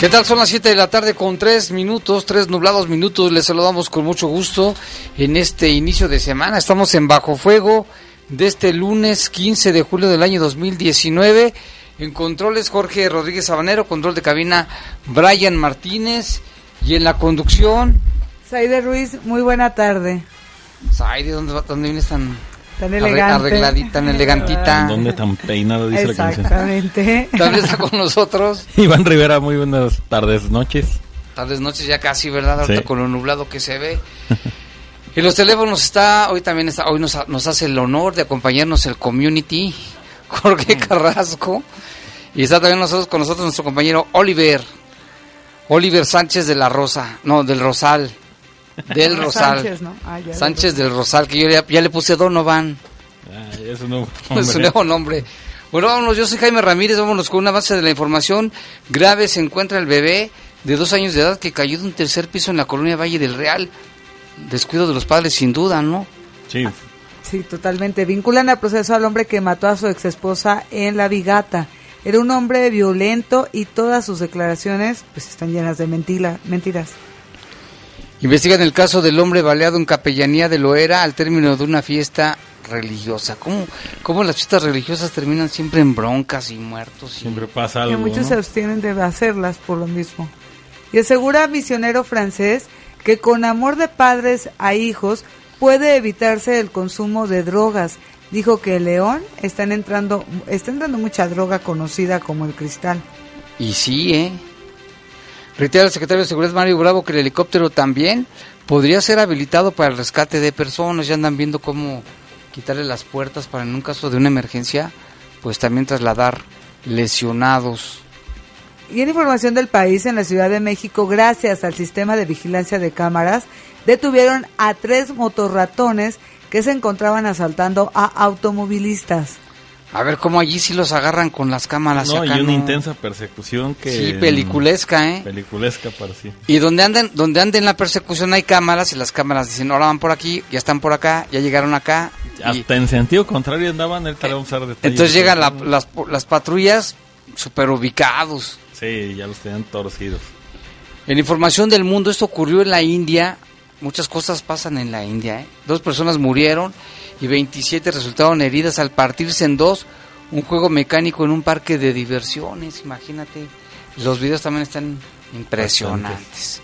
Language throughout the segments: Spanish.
¿Qué tal? Son las 7 de la tarde con 3 minutos, 3 nublados minutos. Les saludamos con mucho gusto en este inicio de semana. Estamos en Bajo Fuego de este lunes 15 de julio del año 2019. En controles Jorge Rodríguez Sabanero, control de cabina Brian Martínez y en la conducción... Saide Ruiz, muy buena tarde. Saide, ¿dónde, dónde vienes tan Tan elegante. Arregladita, tan elegantita. ¿Dónde tan peinado dice la canción? Exactamente. También está con nosotros. Iván Rivera, muy buenas tardes, noches. Tardes, noches ya casi, ¿verdad? Ahorita Sí. con lo nublado que se ve. Y los teléfonos está, hoy también está, hoy nos, nos hace el honor de acompañarnos el community, Jorge Mm. Carrasco. Y está también nosotros, con nosotros nuestro compañero Oliver. Oliver Sánchez de la Rosa, no, del Rosal. Del Rosal. Sánchez, ¿no? Ah, ya, Sánchez del Rosal, que yo ya, ya le puse Donovan. Ay, es un nuevo Es hombre. un nuevo nombre. Bueno, vámonos, yo soy Jaime Ramírez, vámonos con una base de la información. Grave se encuentra el bebé de dos años de edad que cayó de un tercer piso en la colonia Valle del Real. Descuido de los padres, sin duda, ¿no? Sí, Sí, totalmente. Vinculan al proceso al hombre que mató a su exesposa en La Vigata. Era un hombre violento y todas sus declaraciones pues están llenas de mentira, mentiras. Investigan el caso del hombre baleado en Capellanía de Loera al término de una fiesta religiosa. ¿Cómo, cómo las fiestas religiosas terminan siempre en broncas y muertos? y- siempre pasa que algo. muchos ¿no? se abstienen de hacerlas por lo mismo. Y asegura misionero francés que con amor de padres a hijos puede evitarse el consumo de drogas. Dijo que en León están entrando, está entrando mucha droga conocida como el cristal. Y sí, ¿eh? Reitera el secretario de Seguridad Mario Bravo que el helicóptero también podría ser habilitado para el rescate de personas. Ya andan viendo cómo quitarle las puertas para en un caso de una emergencia, pues también trasladar lesionados. Y en información del país, en la Ciudad de México, gracias al sistema de vigilancia de cámaras, detuvieron a tres motorratones que se encontraban asaltando a automovilistas. A ver cómo allí sí los agarran con las cámaras. No, y acá una no. intensa persecución que... Sí, peliculesca, ¿eh? Peliculesca para sí. Y donde anden, donde anden la persecución hay cámaras y las cámaras dicen, ahora van por aquí, ya están por acá, ya llegaron acá. y- Hasta en sentido contrario andaban, ahorita le vamos a detalles. entonces llegan la- las, las patrullas super ubicados. Sí, ya los tenían torcidos. En información del mundo, esto ocurrió en la India. Muchas cosas pasan en la India. ¿eh? Dos personas murieron y 27 resultaron heridas al partirse en dos un juego mecánico en un parque de diversiones. Imagínate. Los videos también están impresionantes.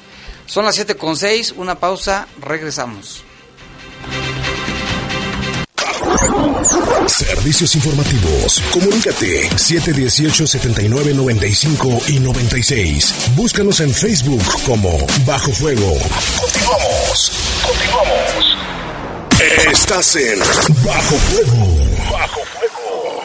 Son las 7 con 6, una pausa, regresamos. Servicios informativos. Comunícate 718-7995 y 96. Búscanos en Facebook como Bajo Fuego. Continuamos. Continuamos. Estás en Bajo Fuego. Bajo Fuego.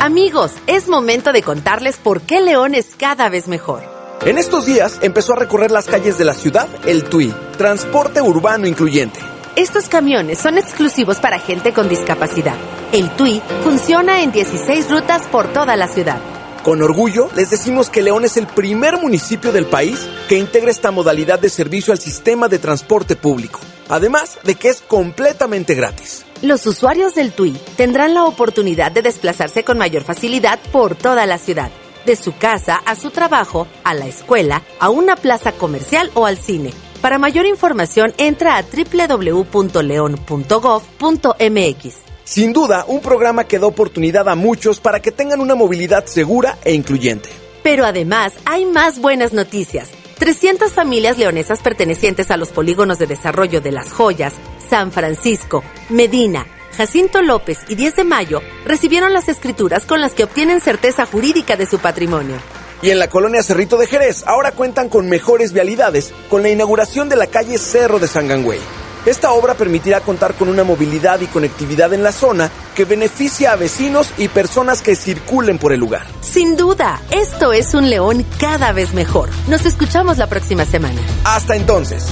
Amigos, es momento de contarles por qué León es cada vez mejor. En estos días empezó a recorrer las calles de la ciudad el TUI, transporte urbano incluyente. Estos camiones son exclusivos para gente con discapacidad. El TUI funciona en 16 rutas por toda la ciudad. Con orgullo les decimos que León es el primer municipio del país que integra esta modalidad de servicio al sistema de transporte público, además de que es completamente gratis. Los usuarios del TUI tendrán la oportunidad de desplazarse con mayor facilidad por toda la ciudad, de su casa a su trabajo, a la escuela, a una plaza comercial o al cine. Para mayor información entra a www.leon.gov.mx. Sin duda, un programa que da oportunidad a muchos para que tengan una movilidad segura e incluyente. Pero además hay más buenas noticias. 300 familias leonesas pertenecientes a los polígonos de desarrollo de Las Joyas, San Francisco, Medina, Jacinto López y 10 de Mayo recibieron las escrituras con las que obtienen certeza jurídica de su patrimonio. Y en la colonia Cerrito de Jerez ahora cuentan con mejores vialidades con la inauguración de la calle Cerro de Sangangüey. Esta obra permitirá contar con una movilidad y conectividad en la zona que beneficia a vecinos y personas que circulen por el lugar. Sin duda, esto es un león cada vez mejor. Nos escuchamos la próxima semana. Hasta entonces.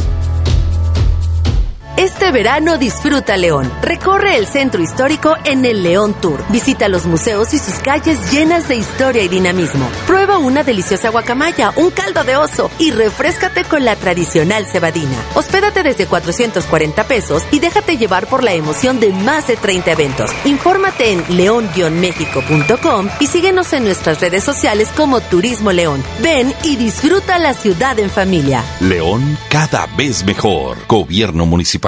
Este verano disfruta León. Recorre el centro histórico en el León Tour. Visita los museos y sus calles llenas de historia y dinamismo. Prueba una deliciosa guacamaya, un caldo de oso y refrescate con la tradicional cebadina. Hospédate desde 440 pesos y déjate llevar por la emoción de más de 30 eventos. Infórmate en león-méxico.com y síguenos en nuestras redes sociales como Turismo León. Ven y disfruta la ciudad en familia. León cada vez mejor. Gobierno Municipal.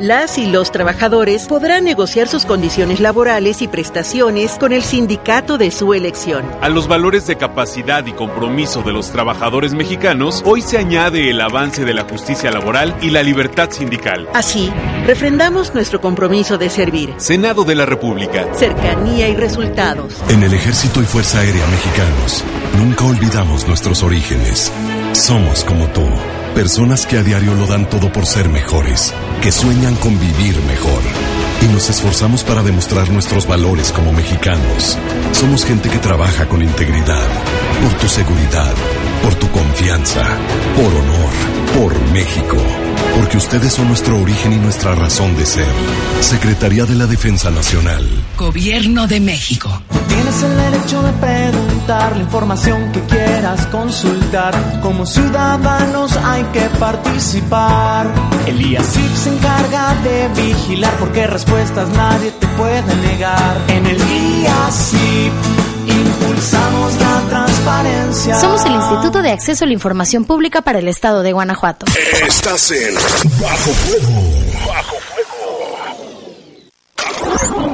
Las y los trabajadores podrán negociar sus condiciones laborales y prestaciones con el sindicato de su elección. A los valores de capacidad y compromiso de los trabajadores mexicanos, hoy se añade el avance de la justicia laboral y la libertad sindical. Así, refrendamos nuestro compromiso de servir. Senado de la República. Cercanía y resultados. En el Ejército y Fuerza Aérea Mexicanos, nunca olvidamos nuestros orígenes. Somos como tú, personas que a diario lo dan todo por ser mejores, que sueñan con vivir mejor. Y nos esforzamos para demostrar nuestros valores como mexicanos. Somos gente que trabaja con integridad, por tu seguridad, por tu confianza, por honor, por México. Porque ustedes son nuestro origen y nuestra razón de ser. Secretaría de la Defensa Nacional. Gobierno de México. Tienes el derecho de preguntar la información que quieras consultar. Como ciudadanos hay que participar. El IACIP se encarga de vigilar porque respuestas nadie te puede negar. En el IACIP impulsamos la transparencia. Somos el Instituto de Acceso a la Información Pública para el Estado de Guanajuato. Estás en Bajo Fuego. Bajo Fuego.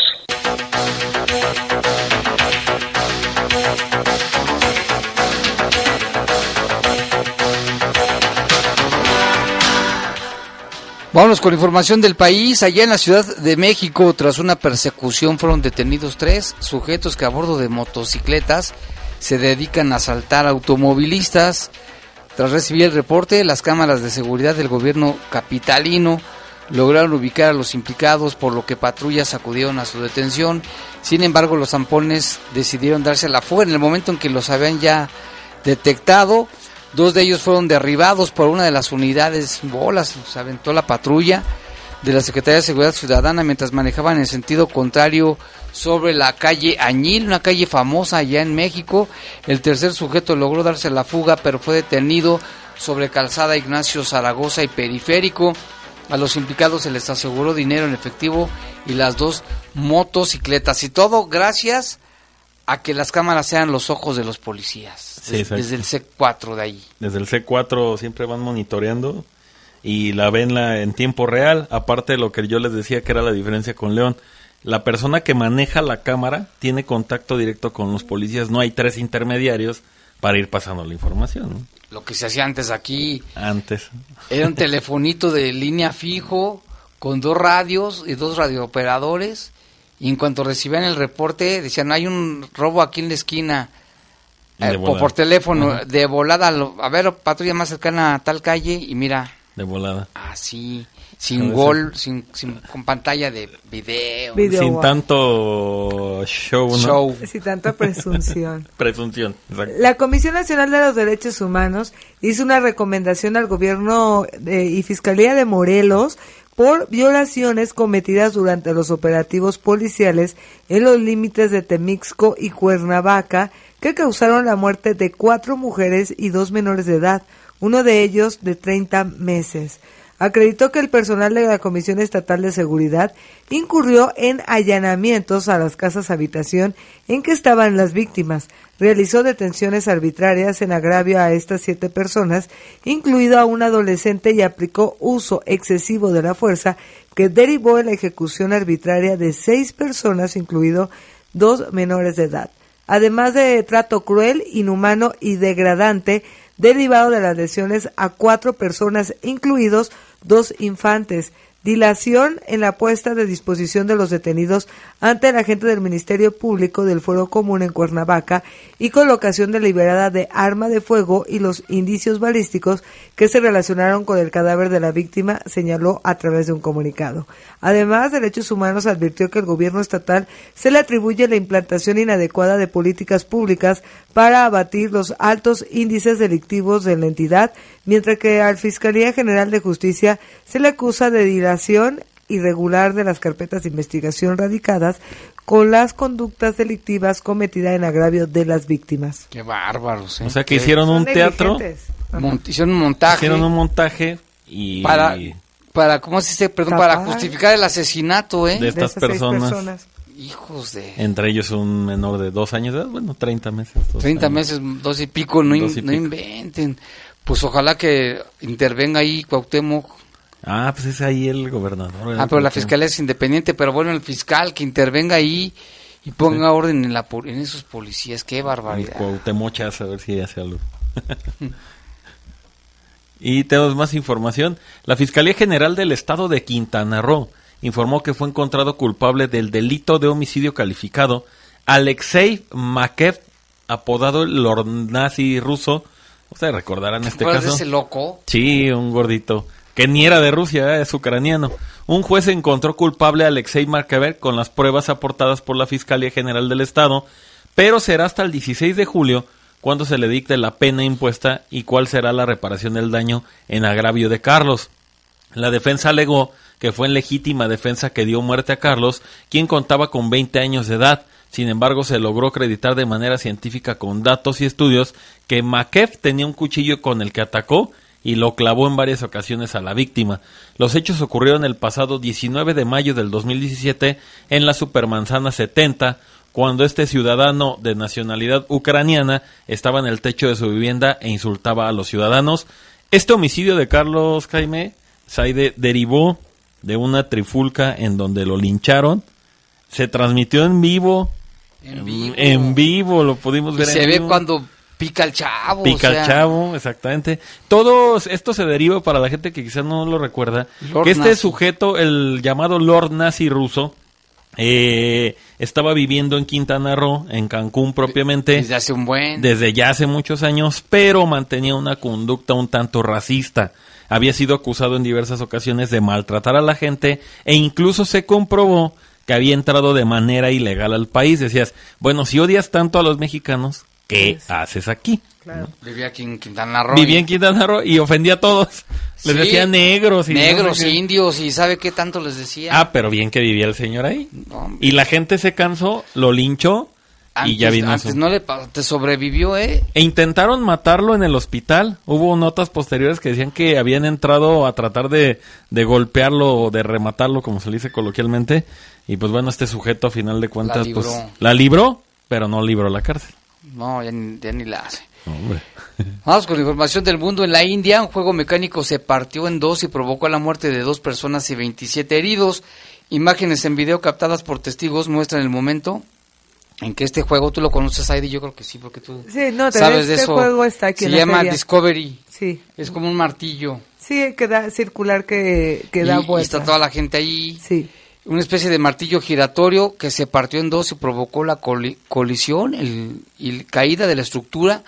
Vámonos con información del país. Allá en la Ciudad de México, tras una persecución, fueron detenidos tres sujetos que a bordo de motocicletas se dedican a asaltar automovilistas. Tras recibir el reporte, las cámaras de seguridad del gobierno capitalino lograron ubicar a los implicados, por lo que patrullas acudieron a su detención. Sin embargo, los zampones decidieron darse a la fuga en el momento en que los habían ya detectado. Dos de ellos fueron derribados por una de las unidades bolas, se aventó la patrulla de la Secretaría de Seguridad Ciudadana mientras manejaban en sentido contrario sobre la calle Añil, una calle famosa allá en México. El tercer sujeto logró darse la fuga, pero fue detenido sobre calzada Ignacio Zaragoza y Periférico. A los implicados se les aseguró dinero en efectivo y las dos motocicletas. Y todo gracias a que las cámaras sean los ojos de los policías. Sí, desde el C4 de ahí. Desde el C4 siempre van monitoreando y la ven la- en tiempo real. Aparte de lo que yo les decía que era la diferencia con León. La persona que maneja la cámara tiene contacto directo con los policías. No hay tres intermediarios para ir pasando la información. ¿no? Lo que se hacía antes aquí Antes. era un telefonito de línea fijo con dos radios y dos radiooperadores. Y en cuanto recibían el reporte, decían, hay un robo aquí en la esquina. Eh, por, volada. por teléfono, Ajá. de volada, lo- a ver, patrulla más cercana a tal calle y mira, de volada. Así, sin gol, sin, sin, con pantalla de video. Video, Sin wow. tanto show, ¿no? Show. Sin tanta presunción. Presunción. exacto. La Comisión Nacional de los Derechos Humanos hizo una recomendación al gobierno de- y Fiscalía de Morelos por violaciones cometidas durante los operativos policiales en los límites de Temixco y Cuernavaca que causaron la muerte de cuatro mujeres y dos menores de edad, uno de ellos de 30 meses. Acreditó que el personal de la Comisión Estatal de Seguridad incurrió en allanamientos a las casas habitación en que estaban las víctimas, realizó detenciones arbitrarias en agravio a estas siete personas, incluido a un adolescente, y aplicó uso excesivo de la fuerza que derivó en la ejecución arbitraria de seis personas, incluido dos menores de edad. Además de trato cruel, inhumano y degradante derivado de las lesiones a cuatro personas, incluidos dos infantes. Dilación en la puesta de disposición de los detenidos ante el agente del Ministerio Público del Foro Común en Cuernavaca y colocación deliberada de arma de fuego y los indicios balísticos que se relacionaron con el cadáver de la víctima, señaló a través de un comunicado. Además, Derechos Humanos advirtió que el gobierno estatal se le atribuye la implantación inadecuada de políticas públicas para abatir los altos índices delictivos de la entidad, mientras que al Fiscalía General de Justicia se le acusa de dilación irregular de las carpetas de investigación radicadas con las conductas delictivas cometidas en agravio de las víctimas. Qué bárbaros. ¿eh? O sea que hicieron un teatro, negligentes. Mon- hicieron un montaje hicieron un montaje y para, para, ¿cómo se dice? Perdón, Tapar. para justificar el asesinato, ¿eh? de estas esas seis personas, Hijos de entre ellos un menor de dos años de edad, bueno, 30 meses. dos 30 años. meses, dos y pico, no, in- y no pico. inventen. Pues ojalá que intervenga ahí Cuauhtémoc. Ah, pues es ahí el gobernador. Ah, pero la fiscalía es independiente, pero bueno, el fiscal que intervenga ahí y ponga orden en, la, po- en esos policías. Qué barbaridad. Cuauhtémochas, a ver si hace algo. y tenemos más información. La Fiscalía General del Estado de Quintana Roo informó que fue encontrado culpable del delito de homicidio calificado Alexei Makev, apodado el Lord Nazi ruso. Ustedes recordarán este ¿Recuerdas de caso. ese loco? Sí, un gordito. Que ni era de Rusia, eh, es ucraniano. Un juez encontró culpable a Alexei Markever con las pruebas aportadas por la Fiscalía General del Estado, pero será hasta el 16 de julio cuando se le dicte la pena impuesta y cuál será la reparación del daño en agravio de Carlos. La defensa alegó que fue en legítima defensa que dio muerte a Carlos, quien contaba con 20 años de edad. Sin embargo, se logró acreditar de manera científica con datos y estudios que Makev tenía un cuchillo con el que atacó y lo clavó en varias ocasiones a la víctima. Los hechos ocurrieron el pasado 19 de mayo del 2017 en la Supermanzana 70, cuando este ciudadano de nacionalidad ucraniana estaba en el techo de su vivienda e insultaba a los ciudadanos. Este homicidio de Carlos Jaime Saide derivó de una trifulca en donde lo lincharon. Se transmitió en vivo. En vivo. En vivo, lo pudimos Y ver en se ve vivo. cuando pica el chavo. Pica o el chavo, exactamente. Todo esto se deriva para la gente que quizás no lo recuerda. Lord que este Nazi. sujeto, el llamado Lord Nazi ruso, eh, estaba viviendo en Quintana Roo, en Cancún propiamente, Desde hace un buen. desde ya hace muchos años, pero mantenía una conducta un tanto racista. Había sido acusado en diversas ocasiones de maltratar a la gente e incluso se comprobó que había entrado de manera ilegal al país. Decías, bueno, si odias tanto a los mexicanos, ¿qué haces aquí? Vivía aquí en Quintana Roo. Vivía en Quintana Roo y ofendía a todos. Les Sí. decía negros y no Negros, sé qué. indios, y ¿sabe qué tanto les decía? Ah, pero bien que vivía el señor ahí. No, hombre. Y la gente se cansó, lo linchó y ya vino Antes su- no le te sobrevivió, ¿eh? E intentaron matarlo en el hospital. Hubo notas posteriores que decían que habían entrado a tratar de, de golpearlo o de rematarlo, como se le dice coloquialmente. Y pues bueno, este sujeto a final de cuentas, libró. pues la libró, pero no libró la cárcel. No, ya ni, ya ni la hace. Hombre. Vamos con la información del mundo. En la India, un juego mecánico se partió en dos y provocó la muerte de dos personas y 27 heridos. Imágenes en video captadas por testigos muestran el momento en que este juego, tú lo conoces, Heidi, yo creo que sí, porque tú Sí, no, te- sabes de este eso. juego está aquí se llama feria. Discovery. Sí, Es como un martillo. sí, que da circular que, que da y, y vuelta. está toda la gente ahí. Sí. Una especie de martillo giratorio que se partió en dos y provocó la coli- colisión el- y caída de la estructura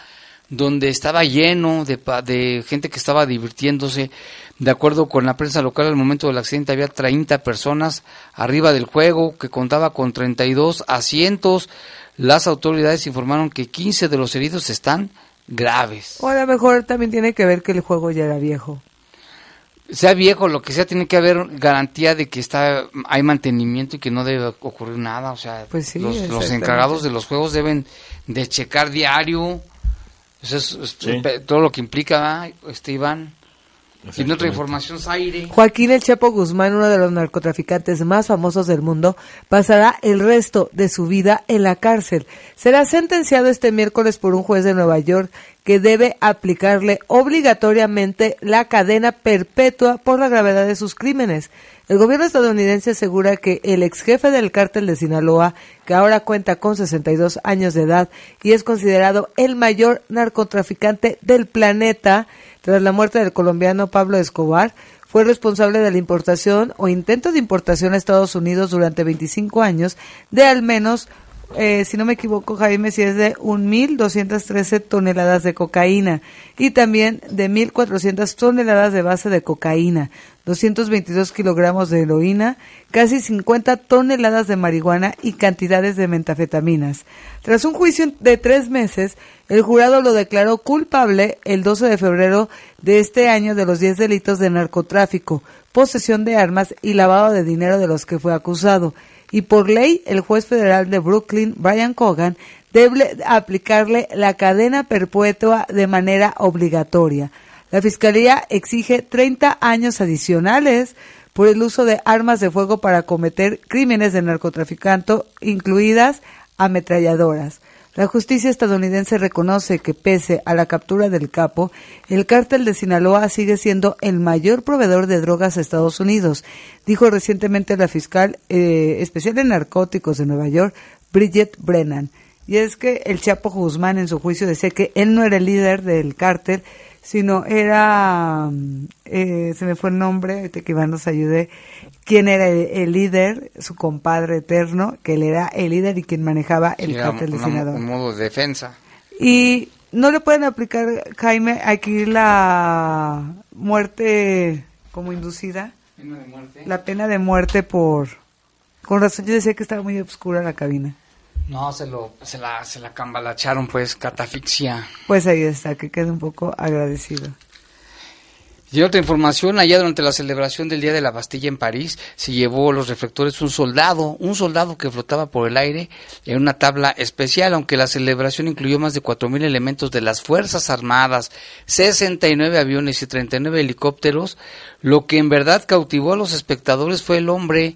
donde estaba lleno de, de gente que estaba divirtiéndose. De acuerdo con la prensa local, al momento del accidente había 30 personas arriba del juego, que contaba con 32 asientos. Las autoridades informaron que 15 de los heridos están graves. O a lo mejor también tiene que ver que el juego ya era viejo. Sea viejo, lo que sea, tiene que haber garantía de que está hay mantenimiento y que no debe ocurrir nada. O sea, Pues sí, los, encargados de los juegos deben de checar diario. Eso es, es- Sí. todo lo que implica, ¿verdad? este Iván. Y otra información, Zaire. Joaquín El Chapo Guzmán, uno de los narcotraficantes más famosos del mundo, pasará el resto de su vida en la cárcel. Será sentenciado este miércoles por un juez de Nueva York que debe aplicarle obligatoriamente la cadena perpetua por la gravedad de sus crímenes. El gobierno estadounidense asegura que el ex jefe del cártel de Sinaloa, que ahora cuenta con 62 años de edad y es considerado el mayor narcotraficante del planeta, tras la muerte del colombiano Pablo Escobar, fue responsable de la importación o intento de importación a Estados Unidos durante 25 años de al menos, eh, si no me equivoco, Jaime, si es de 1.213 toneladas de cocaína y también de 1.400 toneladas de base de cocaína, 222 kilogramos de heroína, casi 50 toneladas de marihuana y cantidades de metafetaminas. Tras un juicio de tres meses, el jurado lo declaró culpable el 12 de febrero de este año de los 10 delitos de narcotráfico, posesión de armas y lavado de dinero de los que fue acusado. Y por ley, el juez federal de Brooklyn, Brian Cogan, debe aplicarle la cadena perpetua de manera obligatoria. La Fiscalía exige 30 años adicionales por el uso de armas de fuego para cometer crímenes de narcotraficante, incluidas ametralladoras. La justicia estadounidense reconoce que pese a la captura del capo, el cártel de Sinaloa sigue siendo el mayor proveedor de drogas a Estados Unidos, dijo recientemente la fiscal eh, especial en narcóticos de Nueva York, Bridget Brennan. Y es que el Chapo Guzmán en su juicio decía que él no era el líder del cártel, sino era, mm, eh, se me fue el nombre, ahorita que Iván nos ayude, quién era el, el líder, su compadre eterno, que él era el líder y quien manejaba el Era cártel de Sinaloa. un modo de defensa. Y no le pueden aplicar, Jaime, aquí la muerte como inducida, la pena de muerte por... Con razón yo decía que estaba muy oscura la cabina. No, se, lo, se, la, se la cambalacharon, pues, catafixia. Pues ahí está, que quede un poco agradecido. Y otra información, allá durante la celebración del Día de la Bastilla en París, se llevó los reflectores un soldado, un soldado que flotaba por el aire en una tabla especial, aunque la celebración incluyó más de 4.000 elementos de las Fuerzas Armadas, 69 aviones y 39 helicópteros, lo que en verdad cautivó a los espectadores fue el hombre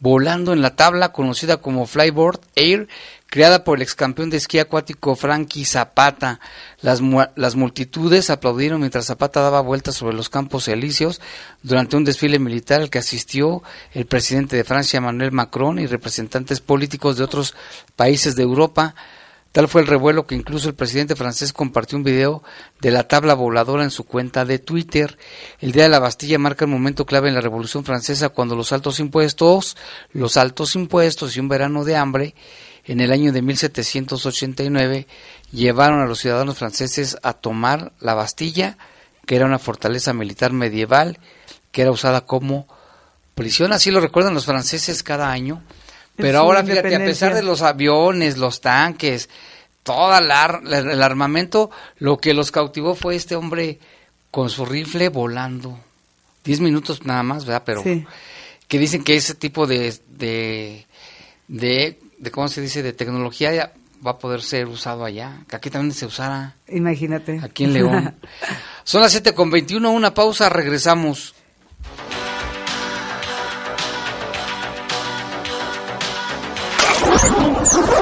volando en la tabla conocida como Flyboard Air, creada por el ex campeón de esquí acuático Frankie Zapata. Las, mu- las multitudes aplaudieron mientras Zapata daba vueltas sobre los campos elíseos durante un desfile militar al que asistió el presidente de Francia Emmanuel Macron y representantes políticos de otros países de Europa. Tal fue el revuelo que incluso el presidente francés compartió un video de la tabla voladora en su cuenta de Twitter. El Día de la Bastilla marca el momento clave en la Revolución Francesa cuando los altos impuestos, los altos impuestos y un verano de hambre en el año de 1789 llevaron a los ciudadanos franceses a tomar la Bastilla, que era una fortaleza militar medieval que era usada como prisión, así lo recuerdan los franceses cada año. Pero ahora, fíjate, a pesar de los aviones, los tanques, todo el, ar- el armamento, lo que los cautivó fue este hombre con su rifle volando. Diez minutos nada más, ¿verdad? Pero Sí. que dicen que ese tipo de, de, de, de, ¿cómo se dice?, de tecnología ya va a poder ser usado allá. Que aquí también se usara, Imagínate. aquí en León. Son las 7 con 21, una pausa, regresamos.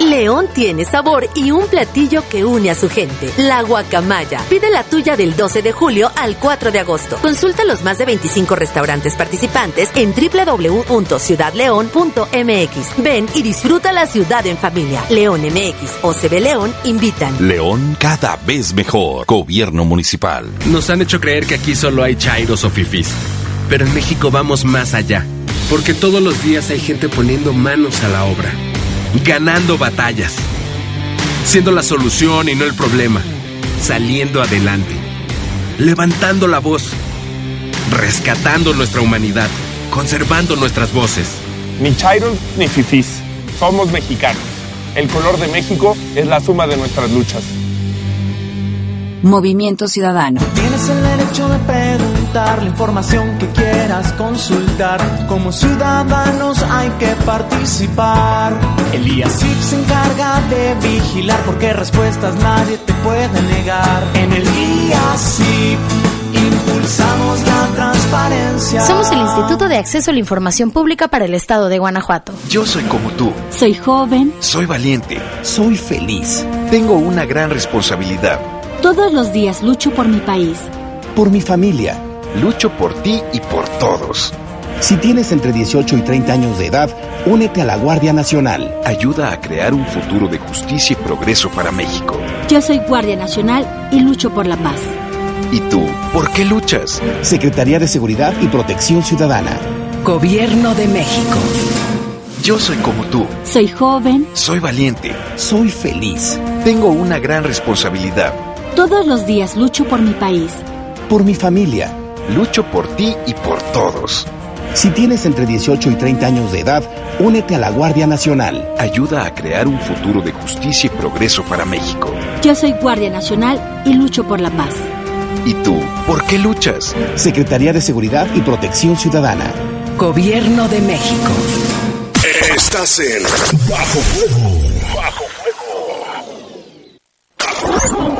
León tiene sabor y un platillo que une a su gente. La guacamaya. Pide la tuya del 12 de julio al 4 de agosto. Consulta los más de 25 restaurantes participantes en www.ciudadleón.mx. Ven y disfruta la ciudad en familia. León MX o CB León invitan. León cada vez mejor. Gobierno municipal. Nos han hecho creer que aquí solo hay chairos o fifís. Pero en México vamos más allá. Porque todos los días hay gente poniendo manos a la obra ganando batallas, siendo la solución y no el problema, saliendo adelante, levantando la voz, rescatando nuestra humanidad, conservando nuestras voces. Ni chairos ni fifís, somos mexicanos. El color de México es la suma de nuestras luchas. Movimiento Ciudadano. Tienes el derecho de preguntar la información que quieras consultar. Como ciudadanos hay que participar. El IACIP se encarga de vigilar porque respuestas nadie te puede negar. En el IACIP impulsamos la transparencia. Somos el Instituto de Acceso a la Información Pública para el Estado de Guanajuato. Yo soy como tú. Soy joven. Soy valiente. Soy feliz. Tengo una gran responsabilidad. Todos los días lucho por mi país. Por mi familia. Lucho por ti y por todos. Si tienes entre 18 y 30 años de edad, únete a la Guardia Nacional. Ayuda a crear un futuro de justicia y progreso para México. Yo soy Guardia Nacional y lucho por la paz. ¿Y tú? ¿Por qué luchas? Secretaría de Seguridad y Protección Ciudadana. Gobierno de México. Yo soy como tú. Soy joven. Soy valiente. Soy feliz. Tengo una gran responsabilidad. Todos los días lucho por mi país. Por mi familia. Lucho por ti y por todos. Si tienes entre 18 y 30 años de edad, únete a la Guardia Nacional. Ayuda a crear un futuro de justicia y progreso para México. Yo soy Guardia Nacional y lucho por la paz. ¿Y tú? ¿Por qué luchas? Secretaría de Seguridad y Protección Ciudadana. Gobierno de México. Estás en Bajo Fuego.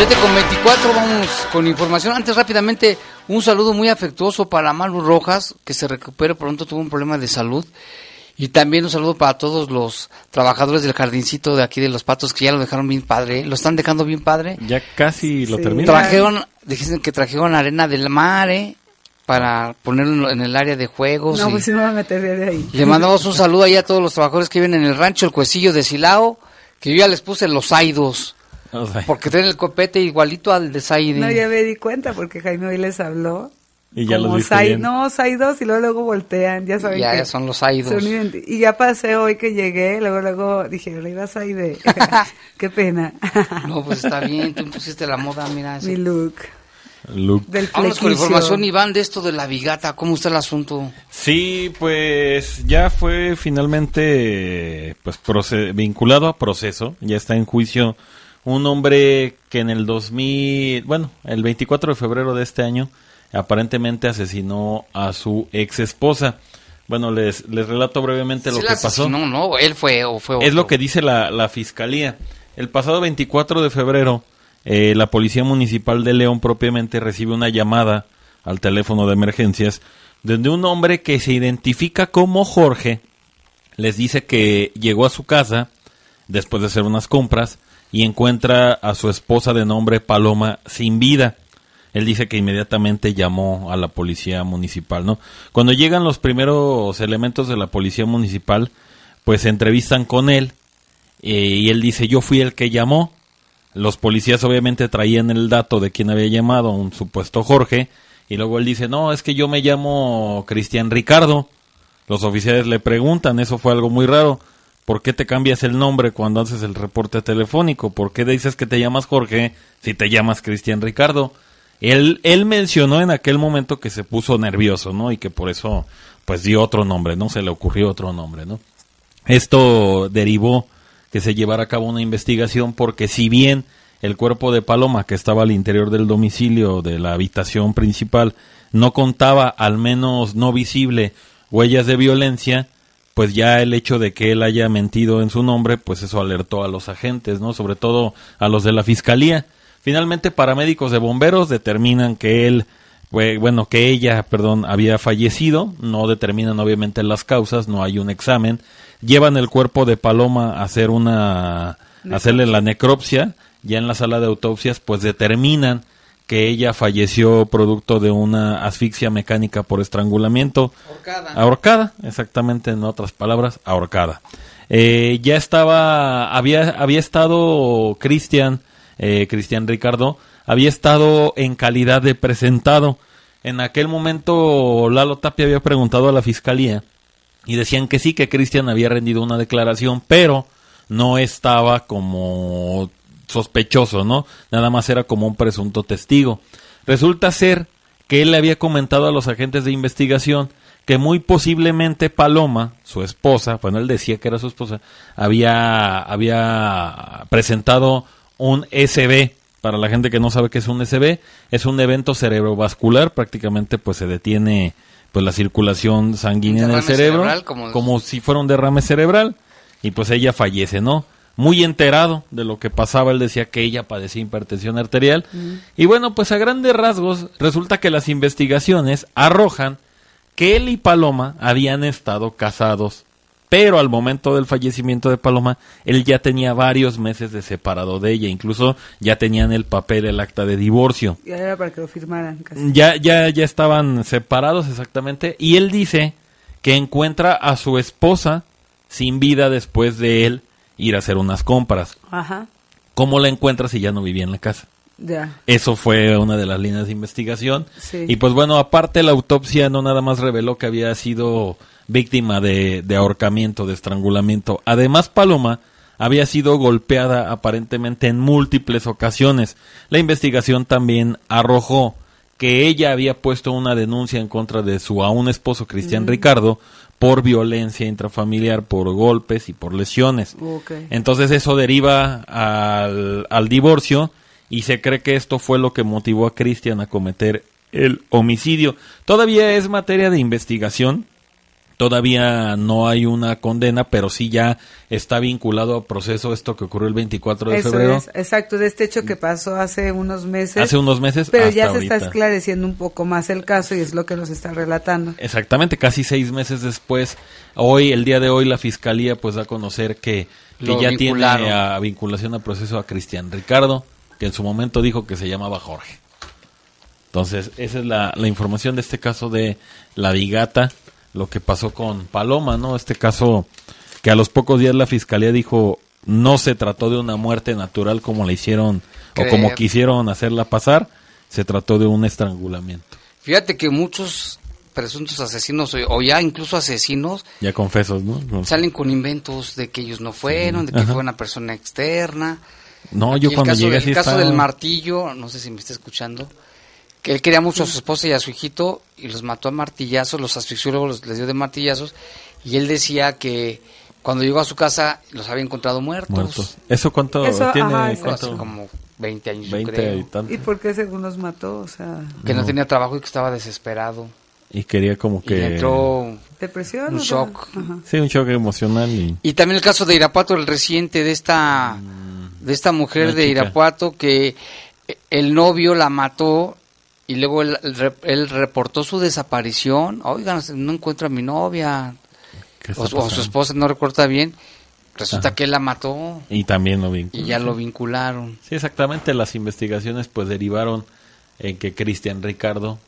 Siete con 24, vamos con información. Antes rápidamente, un saludo muy afectuoso para Malu Rojas, que se recupere pronto, tuvo un problema de salud. Y también un saludo para todos los trabajadores del jardincito de aquí de los patos que ya lo dejaron bien padre. ¿Lo están dejando bien padre? Ya casi lo Sí. Trajeron, dicen que trajeron arena del mar, ¿eh? Para ponerlo en el área de juegos. No, y pues sí me voy a meter de ahí. Le mandamos un saludo ahí a todos los trabajadores que viven en el rancho El Cuecillo de Silao, que yo ya les puse los aidos. Porque tienen el copete igualito al de Saidi. No, ya me di cuenta porque Jaime hoy les habló. Y ya los Como viste Sai- bien. No, Saidos y luego, luego voltean, ya saben Ya, que ya son los Saidos. Y ya pasé hoy que llegué, luego luego dije, le iba a Saide. Qué pena. No, pues está bien, tú pusiste la moda, mira. ese. Mi look. Luke. Del Vamos con información, Iván, de esto de la vigata. ¿Cómo está el asunto? Sí, pues ya fue finalmente pues vinculado a proceso, ya está en juicio un hombre que en el 2000, bueno, el 24 de febrero de este año aparentemente asesinó a su ex esposa. Bueno, les, les relato brevemente lo que pasó. asesinó, no, él fue o fue Es lo que dice la, la fiscalía. El pasado 24 de febrero, eh, la Policía Municipal de León propiamente recibe una llamada al teléfono de emergencias donde un hombre que se identifica como Jorge les dice que llegó a su casa después de hacer unas compras y encuentra a su esposa de nombre Paloma sin vida. Él dice que inmediatamente llamó a la policía municipal, ¿no? Cuando llegan los primeros elementos de la policía municipal, pues se entrevistan con él eh, y él dice, yo fui el que llamó. Los policías obviamente traían el dato de quién había llamado, un supuesto Jorge, y luego él dice, no, es que yo me llamo Cristian Ricardo. Los oficiales le preguntan, eso fue algo muy raro. ¿Por qué te cambias el nombre cuando haces el reporte telefónico? ¿Por qué dices que te llamas Jorge si te llamas Cristian Ricardo? Él, él mencionó en aquel momento que se puso nervioso, ¿no? Y que por eso, pues dio otro nombre, ¿no? Se le ocurrió otro nombre, ¿no? Esto derivó que se llevara a cabo una investigación porque si bien el cuerpo de Paloma que estaba al interior del domicilio de la habitación principal no contaba, al menos no visible, huellas de violencia, pues ya el hecho de que él haya mentido en su nombre, pues eso alertó a los agentes, ¿no? Sobre todo a los de la fiscalía. Finalmente, paramédicos de bomberos determinan que él, bueno, que ella, perdón, había fallecido. No determinan obviamente las causas, no hay un examen. Llevan el cuerpo de Paloma a hacer una, a hacerle la necropsia. Ya en la sala de autopsias, pues determinan que ella falleció producto de una asfixia mecánica por estrangulamiento. Ahorcada. Ahorcada, exactamente, en otras palabras, ahorcada. Eh, ya estaba, había, había estado Cristian, eh, Cristian Ricardo, había estado en calidad de presentado. En aquel momento Lalo Tapia había preguntado a la fiscalía y decían que sí, que Cristian había rendido una declaración, pero no estaba como sospechoso, ¿no? Nada más era como un presunto testigo. Resulta ser que él le había comentado a los agentes de investigación que muy posiblemente Paloma, su esposa, bueno, él decía que era su esposa, había, había presentado un SB. Para la gente que no sabe qué es un SB, es un evento cerebrovascular, prácticamente pues se detiene pues la circulación sanguínea en el cerebro, cerebral, como- como si fuera un derrame cerebral, y pues ella fallece, ¿no? Muy enterado de lo que pasaba, él decía que ella padecía hipertensión arterial, y bueno, pues a grandes rasgos resulta que las investigaciones arrojan que él y Paloma habían estado casados, pero al momento del fallecimiento de Paloma, él ya tenía varios meses de separado de ella, incluso ya tenían el papel, el acta de divorcio. Y era para que lo firmaran casi. Ya, ya, ya estaban separados exactamente, y él dice que encuentra a su esposa sin vida después de él ir a hacer unas compras. Ajá, ¿Cómo la encuentra si ya no vivía en la casa? ya. Eso fue una de las líneas de investigación. Sí. Y pues bueno, aparte la autopsia no nada más reveló que había sido víctima de, de ahorcamiento, de estrangulamiento. Además, Paloma había sido golpeada aparentemente en múltiples ocasiones. La investigación también arrojó que ella había puesto una denuncia en contra de su aún esposo Cristian Mm. Ricardo por violencia intrafamiliar, por golpes y por lesiones. Entonces eso deriva al, al divorcio y se cree que esto fue lo que motivó a Cristian a cometer el homicidio. Todavía es materia de investigación, todavía no hay una condena, pero sí ya está vinculado a proceso esto que ocurrió el 24 de Eso febrero. es, exacto, de este hecho que pasó hace unos meses. Hace unos meses Pero hasta ya se está esclareciendo un poco más el caso y es lo que nos está relatando. Exactamente, casi seis meses después, hoy, el día de hoy, la fiscalía pues da a conocer que, ya vincularon. tiene a vinculación a proceso a Cristian Ricardo, que en su momento dijo que se llamaba Jorge. Entonces, esa es la, la información de este caso de la Vigata, lo que pasó con Paloma, ¿no? Este caso que a los pocos días la fiscalía dijo no se trató de una muerte natural como la hicieron o como quisieron hacerla pasar, se trató de un estrangulamiento. Fíjate que muchos presuntos asesinos o- ya incluso asesinos Ya confesos, ¿no? salen con inventos de que ellos no fueron, de que Ajá. fue una persona externa. No, Aquí yo cuando caso, llegué el caso estaba- del martillo, no sé si me está escuchando, que él quería mucho a su esposa y a su hijito y los mató a martillazos, los asfixió, luego los, les dio de martillazos y él decía que cuando llegó a su casa los había encontrado muertos. muertos. ¿Eso cuánto Eso, tiene? ajá, Hace ¿Cuánto? como 20 años, yo 20 creo. y. ¿Y por qué según los mató? O sea, Que no. No. tenía trabajo y que estaba desesperado. Y quería como Y que... le entró depresión. un shock. ajá. Sí, un shock emocional y... Y también el caso de Irapuato, el reciente de esta de esta mujer Una de chica. Irapuato que el novio la mató y luego él, él- él reportó su desaparición. Oigan, no encuentro a mi novia ¿Qué está o, su- o su pasando? esposa, no recuerda bien. Resulta Ajá. que él la mató Y también lo vinculó. y ya lo vincularon. Sí, exactamente. Las investigaciones pues derivaron en que Cristian Ricardo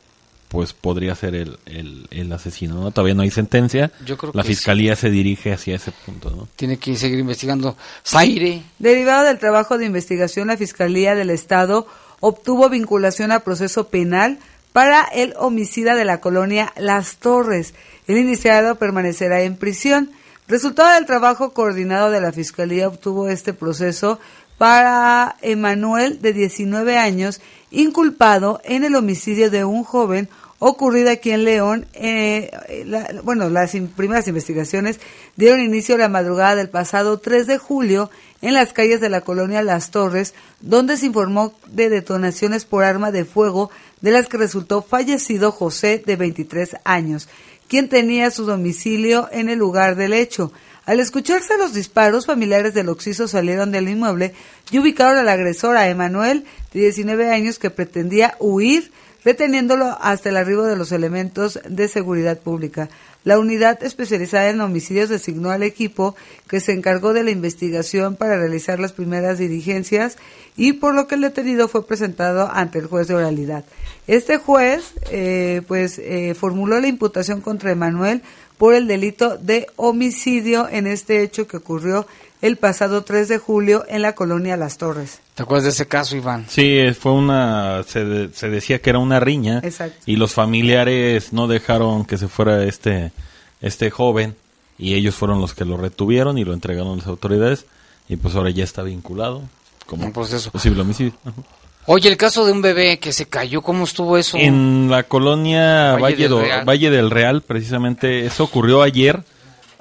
pues podría ser el, el, el asesino, ¿no? Todavía no hay sentencia. Yo creo La que fiscalía se dirige hacia ese punto, ¿no? Tiene que seguir investigando. Zaire, Derivado del trabajo de investigación, la Fiscalía del Estado obtuvo vinculación a proceso penal para el homicida de la colonia Las Torres. El iniciado permanecerá en prisión. Resultado del trabajo coordinado de la Fiscalía obtuvo este proceso para Emanuel, de 19 años, inculpado en el homicidio de un joven ocurrido aquí en León. Eh, la- bueno, las primeras investigaciones dieron inicio a la madrugada del pasado 3 de julio en las calles de la colonia Las Torres, donde se informó de detonaciones por arma de fuego de las que resultó fallecido José de 23 años, quien tenía su domicilio en el lugar del hecho. Al escucharse los disparos, familiares del occiso salieron del inmueble y ubicaron al agresor, a Emanuel, de 19 años, que pretendía huir, reteniéndolo hasta el arribo de los elementos de seguridad pública. La unidad especializada en homicidios designó al equipo que se encargó de la investigación para realizar las primeras diligencias y por lo que el detenido fue presentado ante el juez de oralidad. Este juez, eh, pues, eh, formuló la imputación contra Emanuel por el delito de homicidio en este hecho que ocurrió el pasado 3 de julio en la colonia Las Torres. ¿Te acuerdas de ese caso, Iván? Sí, fue una, se, de- se decía que era una riña Exacto. y los familiares no dejaron que se fuera este, este joven y ellos fueron los que lo retuvieron y lo entregaron a las autoridades y pues ahora ya está vinculado como Un proceso. posible homicidio. Ajá. Oye, el caso de un bebé que se cayó, ¿cómo estuvo eso? En la colonia Valle Valle, del do- Real. Valle del Real, precisamente, eso ocurrió ayer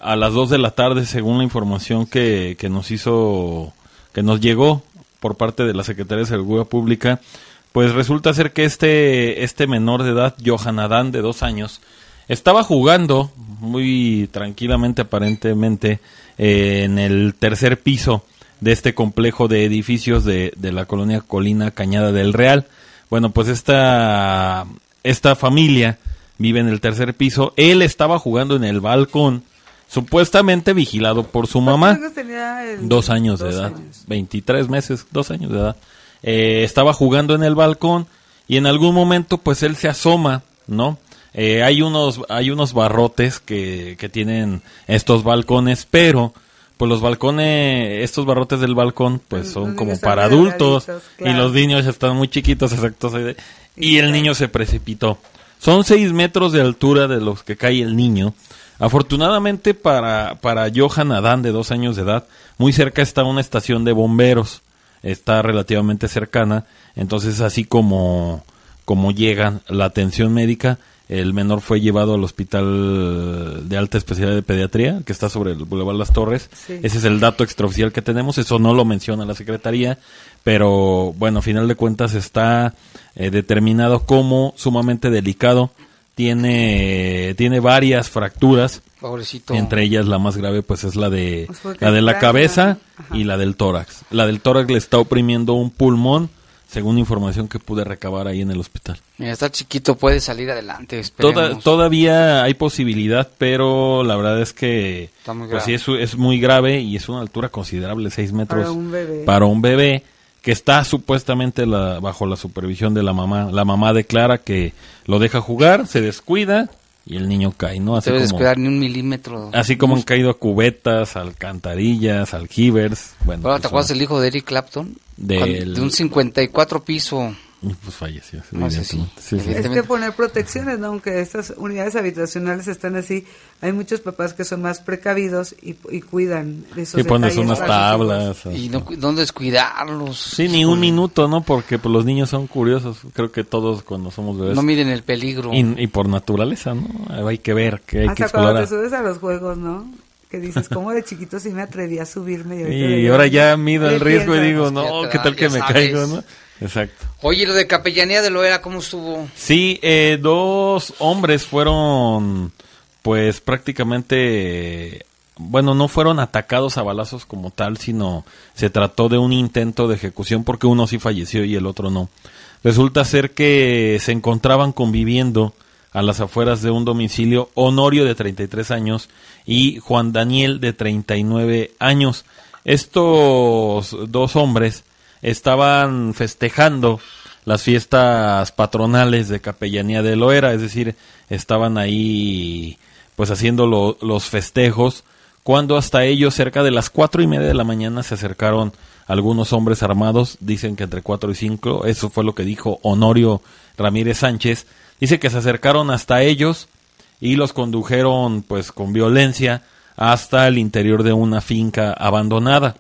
a las 2 de la tarde, según la información que, que nos hizo, que nos llegó por parte de la Secretaría de Seguridad Pública. Pues resulta ser que este, este menor de edad, Johan Adán, de dos años, estaba jugando muy tranquilamente, aparentemente, eh, en el tercer piso de este complejo de edificios de, de la colonia Colina Cañada del Real. Bueno, pues esta, esta familia vive en el tercer piso. Él estaba jugando en el balcón, supuestamente vigilado por su mamá. ¿Cuántos años tenía el- Dos años de dos edad, años? 23 meses, dos años de edad. Eh, estaba jugando en el balcón y en algún momento pues él se asoma, ¿no? Eh, hay unos hay unos barrotes que, que tienen estos balcones, pero pues los balcones, estos barrotes del balcón pues son como para adultos y los niños están muy chiquitos, exacto. Y el niño se precipitó. Son seis metros de altura de los que cae el niño. Afortunadamente para, para Johan Adán, de dos años de edad, muy cerca está una estación de bomberos. Está relativamente cercana. Entonces, así como, como llega la atención médica, el menor fue llevado al hospital de alta especialidad de pediatría, que está sobre el Boulevard Las Torres. Sí. Ese es el dato extraoficial que tenemos. Eso no lo menciona la Secretaría. Pero, bueno, a final de cuentas está eh, determinado como sumamente delicado. Tiene, tiene varias fracturas. Pobrecito. Entre ellas la más grave pues es la de Pues la de la cabeza y la del tórax. La del tórax le está oprimiendo un pulmón, según información que pude recabar ahí en el hospital. Mira, está chiquito, puede salir adelante. Toda- todavía hay posibilidad, pero la verdad es que Está muy pues, sí, es, es muy grave y es una altura considerable, 6 metros Para un bebé. para un bebé que está supuestamente la- bajo la supervisión de la mamá. La mamá declara que lo deja jugar, se descuida y el niño cae, ¿no? Así debe como, descuidar ni un milímetro. así como han caído cubetas, alcantarillas, aljibers. Bueno, Bueno, ¿Te acuerdas del hijo de Eric Clapton? Del- De un 54 piso. Pues falleció, No sé, evidentemente. sí. Sí, sí. Es que poner protecciones, ¿no? Aunque estas unidades habitacionales están así, hay muchos papás que son más precavidos y, y cuidan de esos Sí, pones unas tablas. Y no, cu- no descuidarlos. Sí, ni un minuto, ¿no? Porque pues, los niños son curiosos. Creo que todos cuando somos bebés. No miden el peligro. Y, y por naturaleza, ¿no? Hay que ver, que hay que Hasta cuando te explorar. subes a los juegos, ¿no? Que dices, ¿cómo de chiquito sí me atreví a subirme? Y, ahorita Y ahora ya mido ¿qué el riesgo y digo, no, ¿qué tal que me sabes. caigo, no? Exacto. Oye, lo de Capellanía de Loera, ¿cómo estuvo? Sí, eh, dos hombres fueron, pues prácticamente, bueno, no fueron atacados a balazos como tal, sino se trató de un intento de ejecución porque uno sí falleció y el otro no. Resulta ser que se encontraban conviviendo a las afueras de un domicilio Honorio de 33 años y Juan Daniel de 39 años. Estos dos hombres estaban festejando las fiestas patronales de Capellanía de Loera, es decir, estaban ahí pues haciendo lo- los festejos, cuando hasta ellos cerca de las cuatro y media de la mañana se acercaron algunos hombres armados, dicen que entre cuatro y cinco, eso fue lo que dijo Honorio Ramírez Sánchez, dice que se acercaron hasta ellos y los condujeron pues con violencia hasta el interior de una finca abandonada.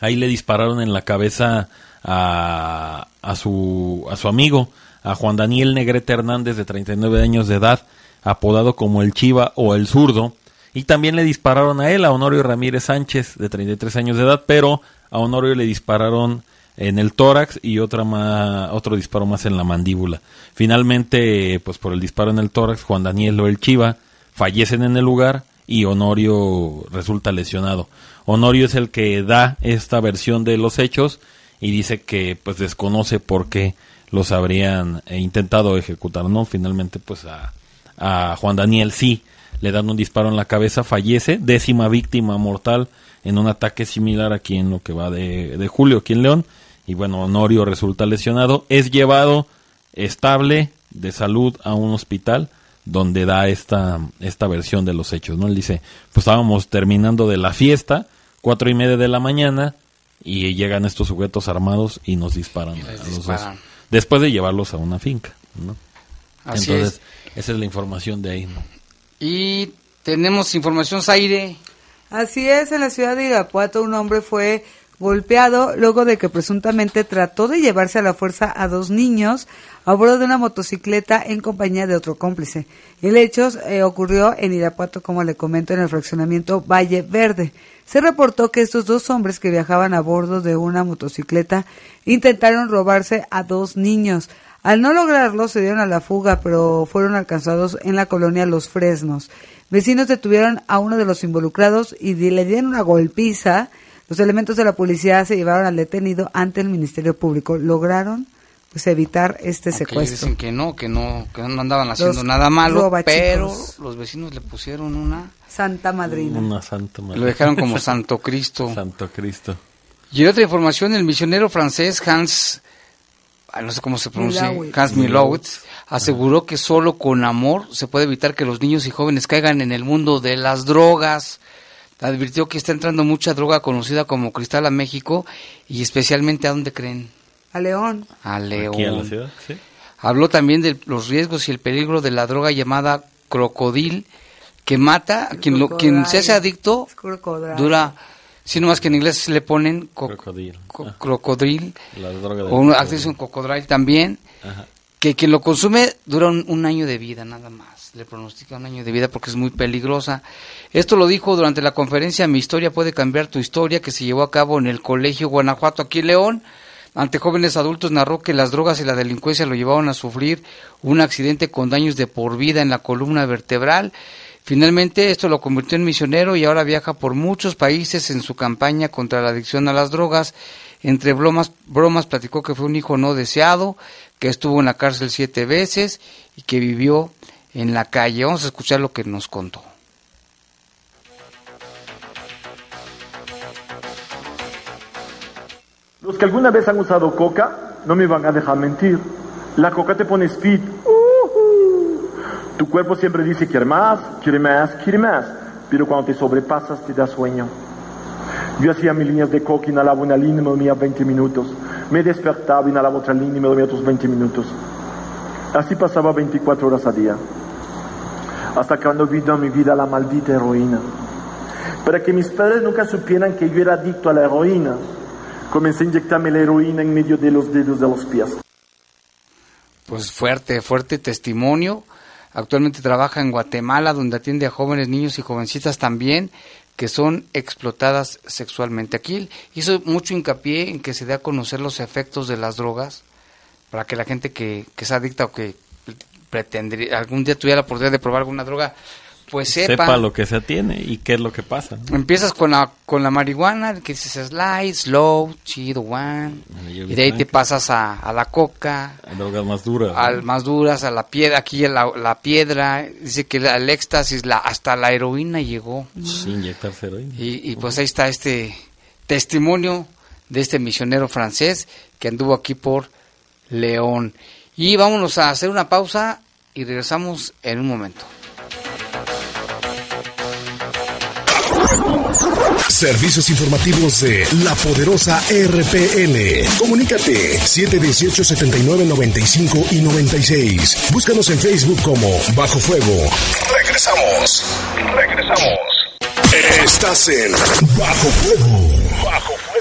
Ahí le dispararon en la cabeza a, a su, a su amigo, a Juan Daniel Negrete Hernández, de 39 años de edad, apodado como el Chiva o el Zurdo. Y también le dispararon a él, a Honorio Ramírez Sánchez, de 33 años de edad, pero a Honorio le dispararon en el tórax y otra más, otro disparo más en la mandíbula. Finalmente, pues por el disparo en el tórax, Juan Daniel o el Chiva fallecen en el lugar y Honorio resulta lesionado. Honorio es el que da esta versión de los hechos y dice que pues desconoce por qué los habrían eh, intentado ejecutar, ¿no? Finalmente pues a, a Juan Daniel sí le dan un disparo en la cabeza, fallece, décima víctima mortal en un ataque similar aquí en lo que va de, de julio, aquí en León, y bueno, Honorio resulta lesionado, es llevado estable de salud a un hospital donde da esta, esta versión de los hechos, ¿no? Él dice, pues estábamos terminando de la fiesta, cuatro y media de la mañana, y llegan estos sujetos armados y nos disparan a los dos, después de llevarlos a una finca, ¿no? Así Entonces, esa es la información de ahí, ¿no? Y tenemos información, Zaire. Así es, en la ciudad de Irapuato un hombre fue golpeado luego de que presuntamente trató de llevarse a la fuerza a dos niños a bordo de una motocicleta en compañía de otro cómplice. El hecho eh, ocurrió en Irapuato, como le comento, en el fraccionamiento Valle Verde. Se reportó que estos dos hombres que viajaban a bordo de una motocicleta intentaron robarse a dos niños. Al no lograrlo, se dieron a la fuga, pero fueron alcanzados en la colonia Los Fresnos. Vecinos detuvieron a uno de los involucrados y le dieron una golpiza. Los elementos de la policía se llevaron al detenido ante el Ministerio Público. Lograron pues evitar este Aunque secuestro. dicen que no, que no, que no andaban haciendo Los nada malo, robachicos. pero los vecinos le pusieron una... Santa Madrina. Una santa madre. Lo dejaron como Santo Cristo. Santo Cristo. Y otra información, el misionero francés Hans, ah, no sé cómo se pronuncia, Milowitz. Hans Milowitz, aseguró que solo con amor se puede evitar que los niños y jóvenes caigan en el mundo de las drogas. Advirtió que está entrando mucha droga conocida como cristal a México y especialmente a dónde creen, A León. a León. Aquí en la ciudad, sí. Habló también de los riesgos y el peligro de la droga llamada crocodil, que mata a quien, lo, quien se hace adicto, dura, si no más que en inglés le ponen co- Crocodilo. co- crocodil, La droga de o un, cocodrilo también, Ajá. que quien lo consume dura un, un año de vida nada más, le pronostica un año de vida porque es muy peligrosa. Esto lo dijo durante la conferencia Mi historia puede cambiar tu historia que se llevó a cabo en el Colegio Guanajuato aquí en León. Ante jóvenes adultos narró que las drogas y la delincuencia lo llevaron a sufrir un accidente con daños de por vida en la columna vertebral. Finalmente esto lo convirtió en misionero y ahora viaja por muchos países en su campaña contra la adicción a las drogas. Entre bromas, bromas platicó que fue un hijo no deseado, que estuvo en la cárcel siete veces y que vivió en la calle. Vamos a escuchar lo que nos contó. Los que alguna vez han usado coca no me van a dejar mentir. La coca te pone speed. Tu cuerpo siempre dice quiere más, quiere más, quiere más. Pero cuando te sobrepasas te da sueño. Yo hacía mis líneas de coca, inhalaba una línea y me dormía 20 minutos. Me despertaba, inhalaba otra línea y me dormía otros 20 minutos. Así pasaba 24 horas a día. Hasta cuando vino a mi vida la maldita heroína. Para que mis padres nunca supieran que yo era adicto a la heroína, comencé a inyectarme la heroína en medio de los dedos de los pies. Pues fuerte, fuerte testimonio. Actualmente trabaja en Guatemala, donde atiende a jóvenes, niños y jovencitas también que son explotadas sexualmente. Aquí hizo mucho hincapié en que se dé a conocer los efectos de las drogas para que la gente que, que es adicta o que pretendría algún día tuviera la oportunidad de probar alguna droga, pues sepa. Sepa lo que se tiene y qué es lo que pasa. ¿no? Empiezas con la, con la marihuana, que dices slide, slow, chido, one. Y de ahí te pasas a, a la coca, Hay drogas más duras. ¿no? al más duras, a la piedra, aquí la, la piedra, dice que la- el éxtasis, la, hasta la heroína llegó. Sí, inyectarse heroína. Y, y pues ahí está este testimonio de este misionero francés que anduvo aquí por León. Y vámonos a hacer una pausa y regresamos en un momento. Servicios informativos de la poderosa RPN. Comunícate 718-7995 y 96. Búscanos en Facebook como Bajo Fuego. Regresamos. Regresamos. Estás en Bajo Fuego. Bajo Fuego.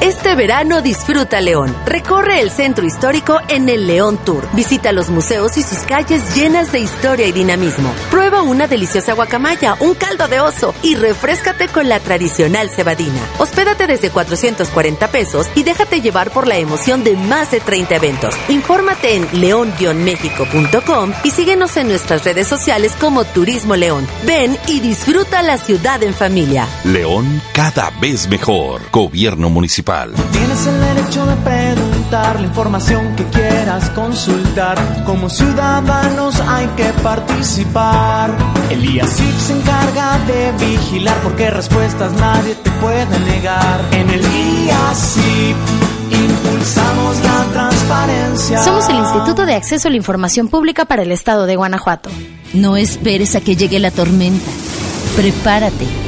Este verano disfruta León. Recorre el centro histórico en el León Tour. Visita los museos y sus calles llenas de historia y dinamismo. Prueba una deliciosa guacamaya, un caldo de oso y refrescate con la tradicional cebadina. Hospédate desde 440 pesos y déjate llevar por la emoción de más de 30 eventos. Infórmate en león-méxico.com y síguenos en nuestras redes sociales como Turismo León. Ven y disfruta la ciudad en familia. León cada vez mejor. Gobierno municipal. Tienes el derecho de preguntar la información que quieras consultar. Como ciudadanos hay que participar. El IACIP se encarga de vigilar porque respuestas nadie te puede negar. En el IACIP impulsamos la transparencia. Somos el Instituto de Acceso a la Información Pública para el Estado de Guanajuato. No esperes a que llegue la tormenta. Prepárate.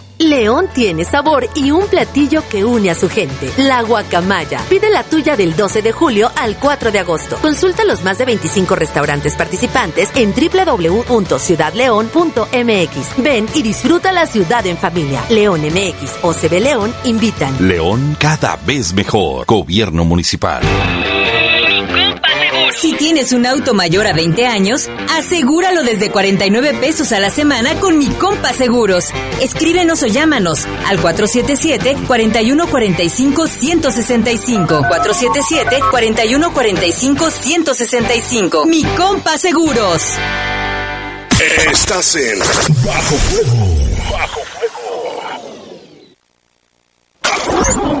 León tiene sabor y un platillo que une a su gente. La guacamaya. Pide la tuya del 12 de julio al 4 de agosto. Consulta los más de 25 restaurantes participantes en www.ciudadleón.mx. Ven y disfruta la ciudad en familia. León MX o CB León invitan. León cada vez mejor. Gobierno municipal. Si tienes un auto mayor a 20 años, asegúralo desde 49 pesos a la semana con mi compa seguros. Escríbenos o llámanos al 477-4145-165. 477-4145-165. Mi compa seguros. Estás en Bajo Fuego. Bajo Fuego.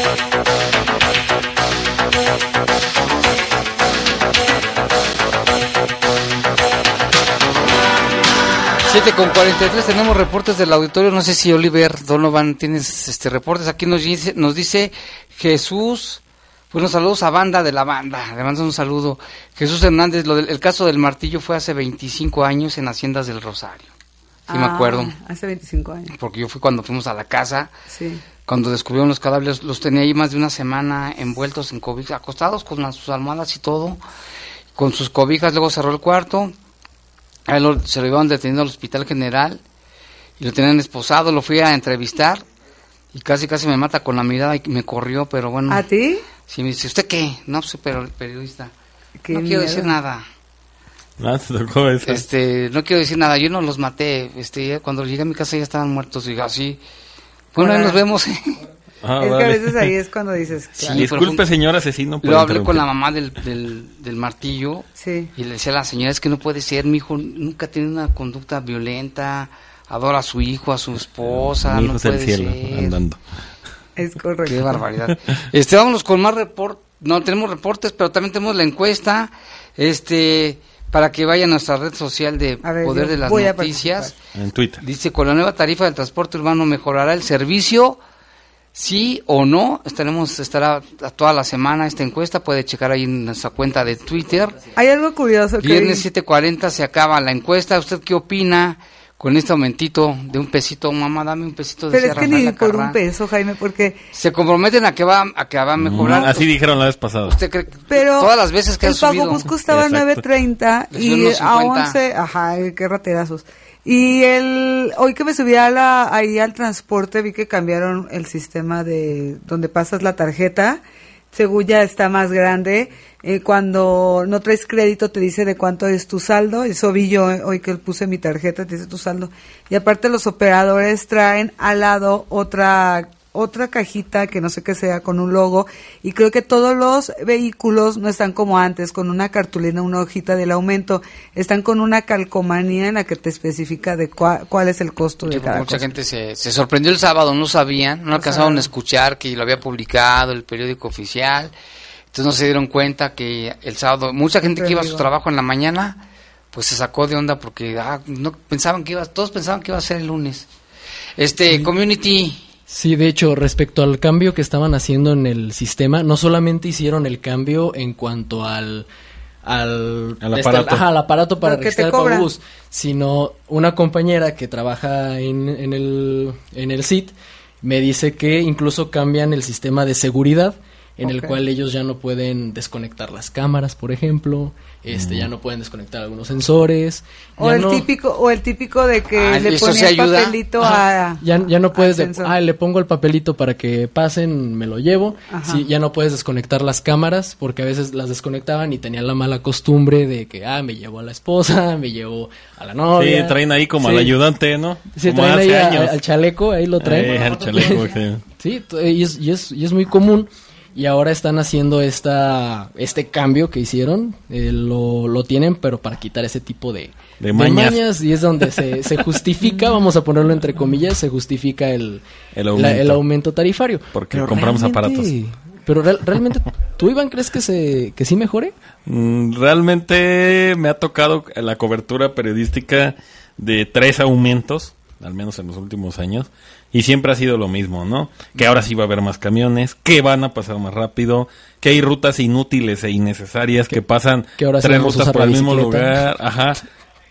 Siete con 43 tenemos reportes del auditorio. No sé si Oliver Donovan tienes este reportes. Aquí nos dice, nos dice Jesús. Buenos saludos a banda de la banda. Le mando un saludo. Jesús Hernández, lo del, el caso del martillo fue hace 25 años en Haciendas del Rosario. Sí me Ah, acuerdo. Hace 25 años. Porque yo fui cuando fuimos a la casa. Sí. Cuando descubrieron los cadáveres, los tenía ahí más de una semana envueltos en cobijas, acostados con sus almohadas y todo, con sus cobijas, luego cerró el cuarto, a él lo- se lo iban detenido al hospital general y lo tenían esposado, lo fui a entrevistar y casi casi me mata con la mirada y me corrió, pero bueno. ¿A ti? Sí, me dice, ¿usted qué? No, soy pero periodista. Qué no quiero decir nada. Ah, te tocó esa. Este, no quiero decir nada, yo no los maté. Este, ya cuando llegué a mi casa ya estaban muertos. Y así, bueno, ahí nos vemos. Ah, es que a veces ahí es cuando dices. Sí, claro. Disculpe, pero- señor asesino. por Lo hablé con la mamá del, del, del martillo Sí. y le decía a la señora, es que no puede ser, mi hijo nunca tiene una conducta violenta, adora a su hijo, a su esposa, Mi no hijo el puede cielo, ser. andando. Es correcto. Qué barbaridad. Este, vámonos con más reportes. No, tenemos reportes, pero también tenemos la encuesta. Este, para que vayan a nuestra red social de ver, Poder de las Noticias. En Twitter. Dice, con la nueva tarifa del transporte urbano mejorará el servicio. Sí o no, estaremos, estará toda la semana esta encuesta, puede checar ahí en nuestra cuenta de Twitter. Hay algo curioso que. Viernes 7.40 se acaba la encuesta. ¿Usted qué opina con este aumentito de un pesito? Mamá, dame un pesito de Pero es que ni por un peso, Jaime, porque. Se comprometen a que va a que va a mejorar. Mm, así dijeron la vez pasada. ¿Usted cree que Pero todas las veces que el ha subido? Pago Busco estaba Exacto. a 9.30 Le subieron y a 50. 11, ajá, qué raterazos. Y el, hoy que me subí a la, ahí al transporte vi que cambiaron el sistema de donde pasas la tarjeta. Según ya está más grande. Eh, cuando no traes crédito te dice de cuánto es tu saldo. Eso vi yo eh, hoy que puse mi tarjeta, te dice tu saldo. Y aparte los operadores traen al lado otra otra cajita que no sé qué sea con un logo y creo que todos los vehículos no están como antes con una cartulina una hojita del aumento están con una calcomanía en la que te especifica de cua- cuál es el costo de Sí, cada mucha cosa. gente se, se sorprendió el sábado, no sabían, no alcanzaron a escuchar que lo había publicado el periódico oficial, Entonces no se dieron cuenta que el sábado, mucha gente que iba a su trabajo en la mañana, pues se sacó de onda porque ah, no pensaban que iba, todos pensaban que iba a ser el lunes. Este, community. Sí, de hecho, respecto al cambio que estaban haciendo en el sistema, no solamente hicieron el cambio en cuanto al al, Al este, aparato. ajá, al aparato para registrar el pagobús, sino una compañera que trabaja en, en el en el SIT me dice que incluso cambian el sistema de seguridad en el cual ellos ya no pueden desconectar las cámaras, por ejemplo, este Mm. ya no pueden desconectar algunos sensores, O el no- típico o el típico de que Ah, le sí ayuda. papelito Ajá. a ya, ya no puedes, de- ah, le pongo el papelito para que pasen, me lo llevo. Ajá. Sí, ya no puedes desconectar las cámaras porque a veces las desconectaban y tenían la mala costumbre de que, ah, me llevo a la esposa, me llevo a la novia. Sí, traen ahí como Sí. al ayudante, ¿no? Sí, como traen hace ahí a- años. al chaleco, ahí lo traen. Eh, al chaleco, sí. Sí, y es, y, es, y es muy común. Y ahora están haciendo esta este cambio que hicieron. eh, lo, lo tienen, pero para quitar ese tipo de, De mañas. Y es donde se, se justifica, vamos a ponerlo entre comillas, se justifica el, El la- aumento. el aumento tarifario. Porque compramos aparatos. Pero real- realmente, ¿tú, Iván, crees que, se, que sí mejore? Mm, Realmente me ha tocado la cobertura periodística de tres aumentos, al menos en los últimos años, y siempre ha sido lo mismo, ¿no? Que ahora sí va a haber más camiones, que van a pasar más rápido, que hay rutas inútiles e innecesarias que, pasan que ahora sí tres rutas por el mismo lugar, ajá.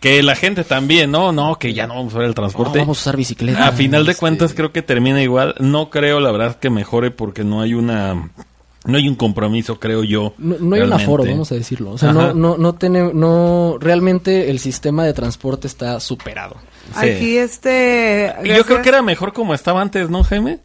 Que la gente también, no, no, que ya no vamos a ver el transporte. No, vamos a usar bicicleta. A final de Este- cuentas creo que termina igual. No creo, la verdad, que mejore porque no hay una, no hay un compromiso, creo yo. No, no hay un aforo, vamos a decirlo. O sea, Ajá. no, no, no, tiene, no, realmente el sistema de transporte está superado. Aquí este yo creo que era mejor como estaba antes, ¿no, Jaime?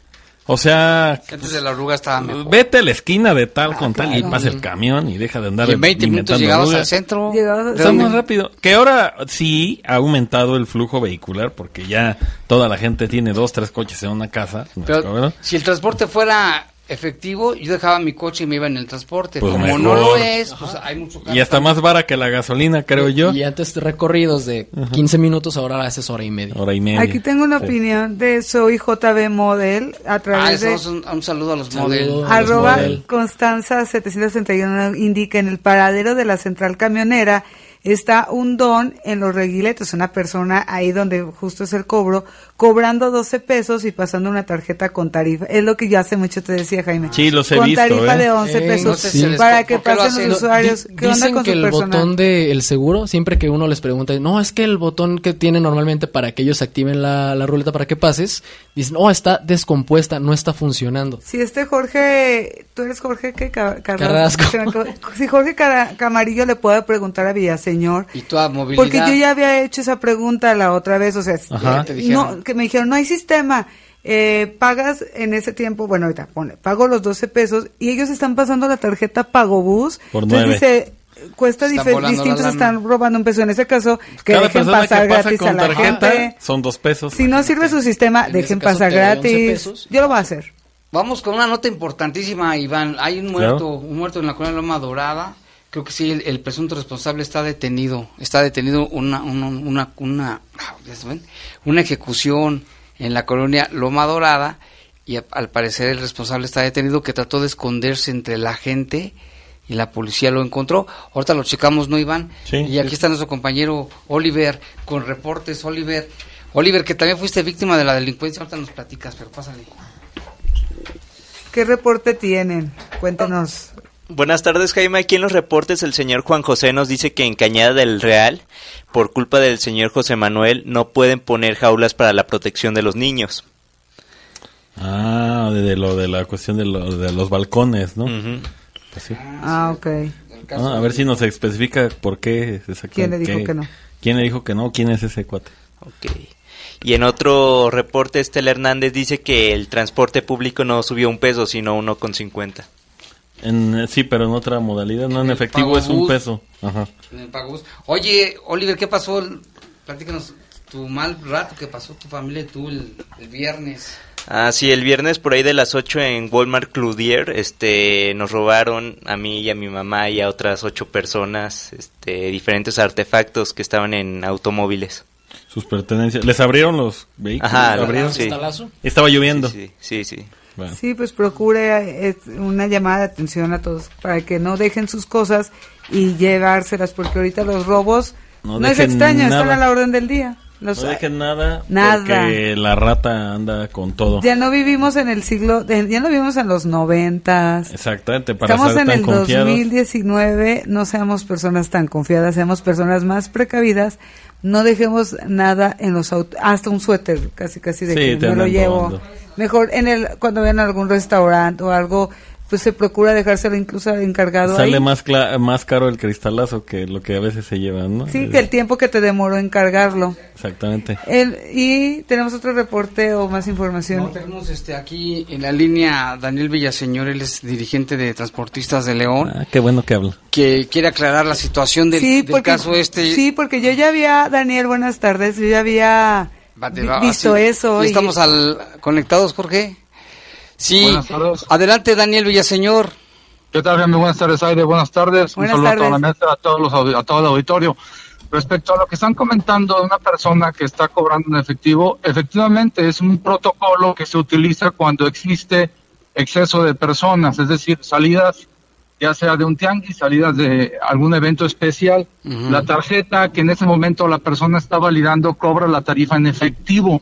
O sea, Antes de la oruga estaba mejor. vete a la esquina de tal con tal y pasa el camión y deja de andar Y en 20 minutos llegabas al centro. Llegabas al Está centro. más rápido. Que ahora sí ha aumentado el flujo vehicular porque ya toda la gente tiene dos, tres coches en una casa. Pero si el transporte fuera efectivo, yo dejaba mi coche y me iba en el transporte. Pues Como mejor. no lo es, pues hay mucho Y hasta más vara que la gasolina, creo yo. Y antes de recorridos de 15 minutos, ahora haces hora y media. Hora y media. Aquí tengo una Sí. opinión de Soy JB Model a Ah, través de eso, un, un saludo a los modelos. arroba Model. Constanza 731 indica en el paradero de la central camionera está un don en los reguiletos, una persona ahí donde justo es el cobro, cobrando 12 pesos y pasando una tarjeta con tarifa. Es lo que yo hace mucho te decía, Jaime. Sí, los he con visto, tarifa ¿eh? de 11 Eh, pesos no sé si para que ¿por qué lo pasen hacen? los usuarios. ¿Qué onda Dicen con que su el personal? botón del seguro, siempre que uno les pregunta, no, es que el botón que tiene normalmente para que ellos activen la, la ruleta para que pases, dicen, no, está descompuesta, no está funcionando. Si este Jorge, tú eres Jorge que Carrasco. Si Jorge Camarillo le puede preguntar a Villaseñor, Y toda movilidad. porque yo ya había hecho esa pregunta la otra vez, o sea, Ajá. No, que me dijeron, no hay sistema, eh, pagas en ese tiempo, bueno, ahorita pone, pago los 12 pesos y ellos están pasando la tarjeta Pagobús, Por entonces dice, cuesta distintos, están robando un peso, en ese caso, que Cada dejen pasar que pasa gratis a con la tarjeta gente. son dos pesos. Si no sirve su sistema, En dejen pasar te doy 11 gratis. Yo lo voy a hacer. Vamos con una nota importantísima, Iván. Hay un Claro. muerto, un muerto en la colonia Loma Dorada. Creo que sí, el, el presunto responsable está detenido. Está detenido una, una, una, una, ejecución en la colonia Loma Dorada y a- al parecer el responsable está detenido que trató de esconderse entre la gente y la policía lo encontró. Ahorita lo checamos, ¿no, Iván? Sí, y aquí sí. está nuestro compañero Oliver con reportes. Oliver, Oliver, que también fuiste víctima de la delincuencia. Ahorita nos platicas, pero pásale. ¿Qué reporte tienen? Cuéntenos. Buenas tardes, Jaime. Aquí en los reportes el señor Juan José nos dice que en Cañada del Real, por culpa del señor José Manuel, no pueden poner jaulas para la protección de los niños. Ah, de, de lo de la cuestión de, lo- de los balcones, ¿no? Pues sí. Ah, ok. Ah, a ver si nos especifica por qué. ¿Quién le dijo qué- que no? ¿Quién le dijo que no? ¿Quién es ese cuate? Ok. Y en otro reporte, Estela Hernández dice que el transporte público no subió un peso, sino uno con cincuenta. En, eh, sí, pero en otra modalidad, no en efectivo es un peso. Ajá. En el Pagobús. Oye, Oliver, ¿qué pasó? Platícanos tu mal rato que pasó tu familia y tú el, el viernes. Ah, sí, el viernes por ahí de las 8 en Walmart Cloutier, este, nos robaron a mí y a mi mamá y a otras ocho personas, este, diferentes artefactos que estaban en automóviles. Sus pertenencias. ¿Les abrieron los vehículos? Ajá, ¿Abrieron? sí. ¿Estalazo? Estaba lloviendo. Sí, sí, sí. Bueno. Sí, pues procure eh, una llamada de atención a todos para que no dejen sus cosas y llevárselas, porque ahorita los robos No no, es extraño, están nada. a la orden del día. Los- no dejen nada, Nada. porque la rata anda con todo. Ya no vivimos en el siglo, de- ya no vivimos en los noventas. Exactamente, para Estamos en el confiados. 2019, no seamos personas tan confiadas, seamos personas más precavidas, no dejemos nada en los autos, hasta un suéter, casi casi de Sí, que me lo llevo. Mejor en el cuando vayan a algún restaurante o algo, pues se procura dejárselo incluso al encargado Sale ahí. más, cla- más caro el cristalazo que lo que a veces se llevan, ¿no? Sí, que el tiempo que te demoró en cargarlo. Exactamente. El, y tenemos otro reporte o más información. No, tenemos este, aquí en la línea Daniel Villaseñor, él es dirigente de Transportistas de León, Ah, qué bueno que habla. que quiere aclarar la situación del, sí, del porque, caso este. Sí, porque yo ya había, Daniel, buenas tardes, yo ya había va, visto así, eso. ¿ya y- estamos al, conectados, Jorge? Sí. Buenas tardes. Adelante, Daniel Villaseñor. ¿Qué tal, Jaime? Buenas tardes, Aire. Buenas tardes. Buenas Un saludo a toda la tardes. mesa, a, todos los, a todo el auditorio. Respecto a lo que están comentando de una persona que está cobrando en efectivo, efectivamente es un protocolo que se utiliza cuando existe exceso de personas, es decir, salidas ya sea de un tianguis, salidas de algún evento especial. La tarjeta que en ese momento la persona está validando cobra la tarifa en efectivo.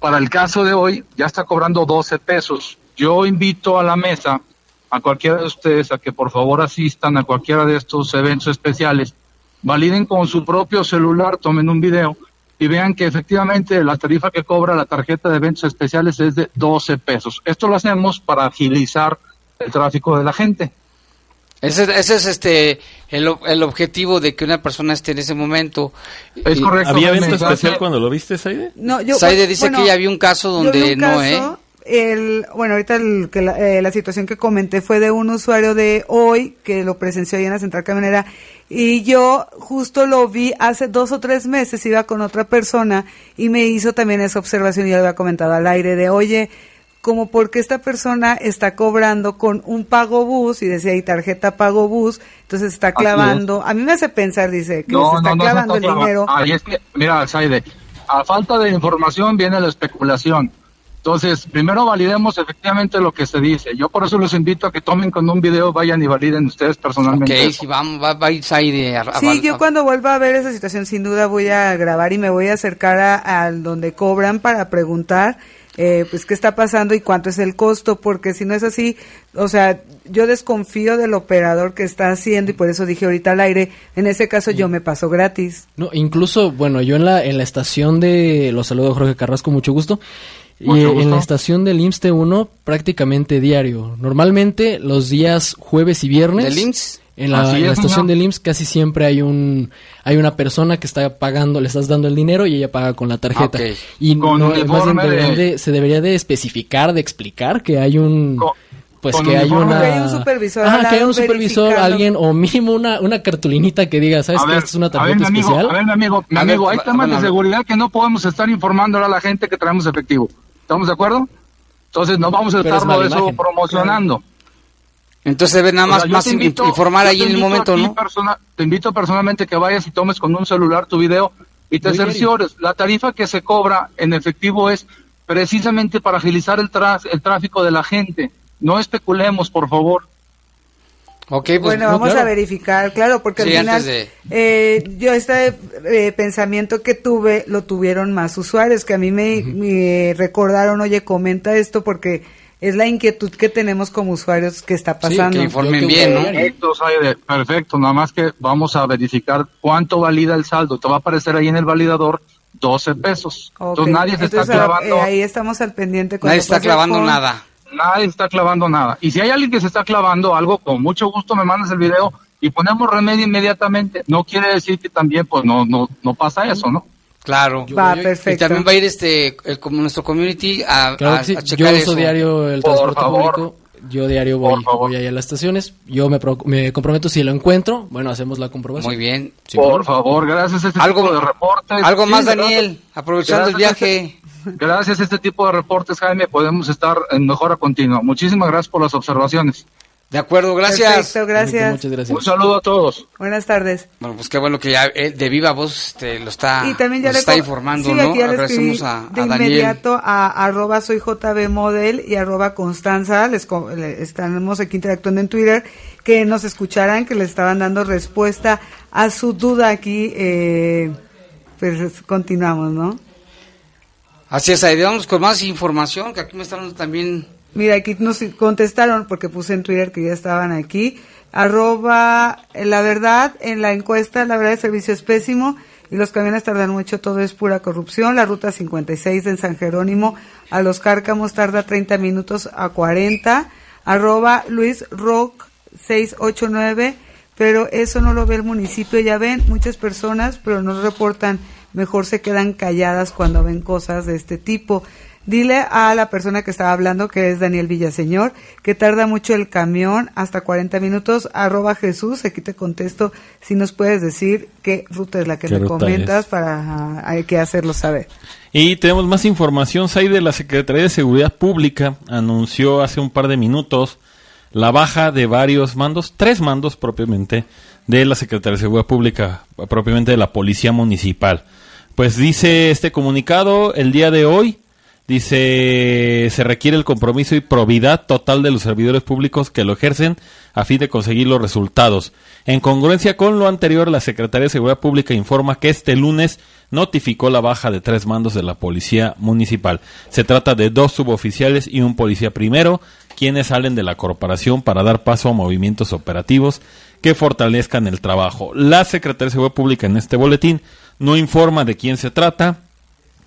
Para el caso de hoy, ya está cobrando 12 pesos. Yo invito a la mesa a cualquiera de ustedes a que por favor asistan a cualquiera de estos eventos especiales, validen con su propio celular, tomen un video y vean que efectivamente la tarifa que cobra la tarjeta de eventos especiales es de 12 pesos. Esto lo hacemos para agilizar el tráfico de la gente. Ese, ese es este el, el objetivo de que una persona esté en ese momento. Es correcto, ¿Había evento especial cuando lo viste, Saide? No, yo, Saide dice bueno, que ya había un caso yo vi donde un no, caso, ¿eh? El, bueno, ahorita el- que la, eh, la situación que comenté fue de un usuario de hoy que lo presenció ahí en la central camionera y yo justo lo vi hace dos o tres meses, iba con otra persona y me hizo también esa observación y yo lo había comentado al aire de, oye, como porque esta persona está cobrando con un pago bus y decía ahí tarjeta pago bus, entonces está Así clavando, a mí me hace pensar, dice, que se está clavando el está dinero. Ahí es que, mira, Saide, a falta de información viene la especulación. Entonces, primero validemos efectivamente lo que se dice. Yo por eso los invito a que tomen con un video, vayan y validen ustedes personalmente. Ok, si vamos, va, va a ir a- a- Sí, a- yo cuando vuelva a ver esa situación, sin duda voy a grabar y me voy a acercar a, al donde cobran para preguntar, eh, pues, qué está pasando y cuánto es el costo, porque si no es así, o sea, yo desconfío del operador que está haciendo y por eso dije ahorita al aire, en ese caso yo me paso gratis. No, incluso, bueno, yo en la, en la estación de, los saludo Jorge Carrasco, mucho gusto. Y en la estación del IMSS T1 prácticamente diario. Normalmente los días jueves y viernes. ¿Del IMSS? En la, Así en la es, estación señor. del IMSS casi siempre hay un hay una persona que está pagando, le estás dando el dinero y ella paga con la tarjeta. Y Con no, más bien uniforme deberían de- de- se debería de especificar, de explicar que hay un pues con que hay una Que hay un supervisor Ajá, al que hay un supervisor, alguien o mínimo una una cartulinita que diga, ¿sabes ver, Esta es una a ver, tarjeta mi amigo, especial. a ver, mi amigo, mi A ver, amigo, hay temas de seguridad que no podemos estar informándole a la gente que traemos efectivo. ¿Estamos de acuerdo? Entonces no vamos a es estarlo mala eso promocionando. Entonces debe nada O más, sea, más invito- informar ahí en el momento, ¿no? persona- te invito personalmente que vayas y tomes con un celular tu video y te Muy bien. cerciores. La tarifa que se cobra en efectivo es precisamente para agilizar el, el tráfico de la gente. No especulemos, por favor. Ok, pues bueno, no, vamos claro. a verificar, claro, porque Sí, al final, de- eh, yo este eh, pensamiento que tuve lo tuvieron más usuarios que a mí me, me recordaron, oye, comenta esto porque es la inquietud que tenemos como usuarios que está pasando. Perfecto, Saide, perfecto. Nada más que vamos a verificar cuánto valida el saldo. Te va a aparecer ahí en el validador 12 pesos. Ok, Entonces nadie se está clavando. eh, ahí estamos al pendiente. Nadie está clavando con- nada. Nadie está clavando nada. Y si hay alguien que se está clavando algo, con mucho gusto me mandas el video y ponemos remedio inmediatamente. No quiere decir que también pues no no no pasa eso, ¿no? Claro. Va, Y perfecto. también va a ir este el, como nuestro community a, Claro a- Yo checar uso eso. diario el Por transporte favor. público. Yo diario voy, voy ahí a las estaciones. Yo me, pro- me comprometo si lo encuentro. Bueno, hacemos la comprobación. Muy bien. Por favor, gracias a este Algo- tipo de reportes. algo más, gracias. Daniel, aprovechando el Gracias a viaje. este- gracias a este tipo de reportes, Jaime, podemos estar en mejora continua. Muchísimas gracias por las observaciones. De acuerdo, gracias. Perfecto, gracias. Muchas gracias. Un saludo a todos. Buenas tardes. Bueno, pues qué bueno que ya eh, de viva voz este, lo está, Y también ya nos le está informando, sí, ¿no? aquí ya le Agradecemos a, de a inmediato a arroba soy JB Model y arroba Constanza, les co- le- estamos aquí interactuando en Twitter, que nos escucharan, que les estaban dando respuesta a su duda aquí, eh, pues continuamos, ¿no? Así es, ahí vamos con más información, que aquí me están dando también... Mira, aquí nos contestaron porque puse en Twitter que ya estaban aquí. Arroba, eh, la verdad, en la encuesta, la verdad, el servicio es pésimo y los camiones tardan mucho, todo es pura corrupción. La ruta 56 en San Jerónimo a los Cárcamos tarda 30 minutos a 40. Arroba Luis Rock 689, pero eso no lo ve el municipio. Ya ven, muchas personas, pero no reportan, mejor se quedan calladas cuando ven cosas de este tipo. Dile a la persona que estaba hablando, que es Daniel Villaseñor, que tarda mucho el camión, hasta 40 minutos, arroba Jesús, aquí te contesto si nos puedes decir qué ruta es la que ¿Qué me comentas para ah, hay que hacerlo saber. Y tenemos más información. SAI de la Secretaría de Seguridad Pública anunció hace un par de minutos la baja de varios mandos, tres mandos propiamente, de la Secretaría de Seguridad Pública, propiamente de la Policía Municipal. Pues dice este comunicado, el día de hoy, dice, se requiere el compromiso y probidad total de los servidores públicos que lo ejercen a fin de conseguir los resultados. En congruencia con lo anterior, la Secretaría de Seguridad Pública informa que este lunes notificó la baja de tres mandos de la Policía Municipal. Se trata de dos suboficiales y un policía primero, quienes salen de la corporación para dar paso a movimientos operativos que fortalezcan el trabajo. La Secretaría de Seguridad Pública en este boletín no informa de quién se trata,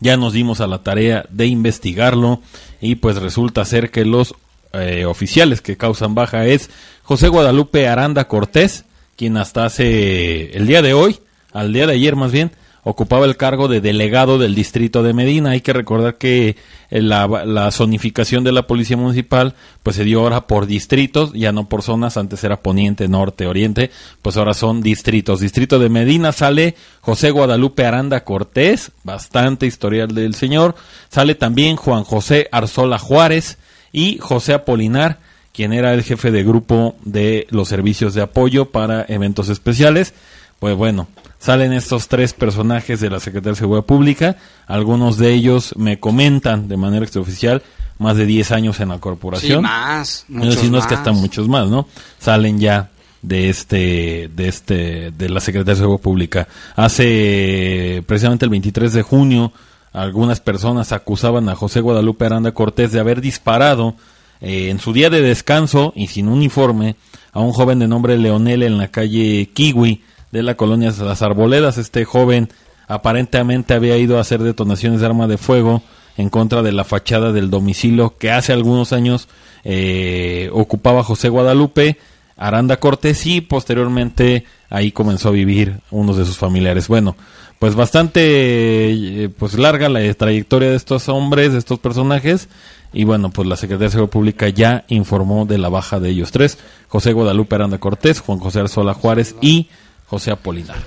ya nos dimos a la tarea de investigarlo y pues resulta ser que los eh, oficiales que causan baja es José Guadalupe Aranda Cortés, quien hasta hace el día de hoy, al día de ayer más bien, ocupaba el cargo de delegado del distrito de Medina. Hay que recordar que eh, la, la zonificación de la policía municipal pues se dio ahora por distritos, ya no por zonas, antes era poniente, norte, oriente, pues ahora son distritos. Distrito de Medina sale José Guadalupe Aranda Cortés, bastante historial del señor, sale también Juan José Arzola Juárez y José Apolinar, quien era el jefe de grupo de los servicios de apoyo para eventos especiales. Pues bueno, salen estos tres personajes de la Secretaría de Seguridad Pública. Algunos de ellos me comentan de manera extraoficial más de 10 años en la corporación. Sí, más, muchos sí, no es que más. hasta muchos más, ¿no? Salen ya de este de este de la Secretaría de Seguridad Pública. Hace precisamente el 23 de junio algunas personas acusaban a José Guadalupe Aranda Cortés de haber disparado eh, en su día de descanso y sin uniforme a un joven de nombre Leonel en la calle Kiwi de la colonia Las Arboledas. Este joven aparentemente había ido a hacer detonaciones de arma de fuego en contra de la fachada del domicilio que hace algunos años eh, ocupaba José Guadalupe Aranda Cortés y posteriormente ahí comenzó a vivir unos de sus familiares. Bueno, pues bastante eh, pues larga la trayectoria de estos hombres, de estos personajes y bueno, pues la Secretaría de Seguridad Pública ya informó de la baja de ellos tres, José Guadalupe Aranda Cortés, Juan José Arzola Juárez y José Apolinar.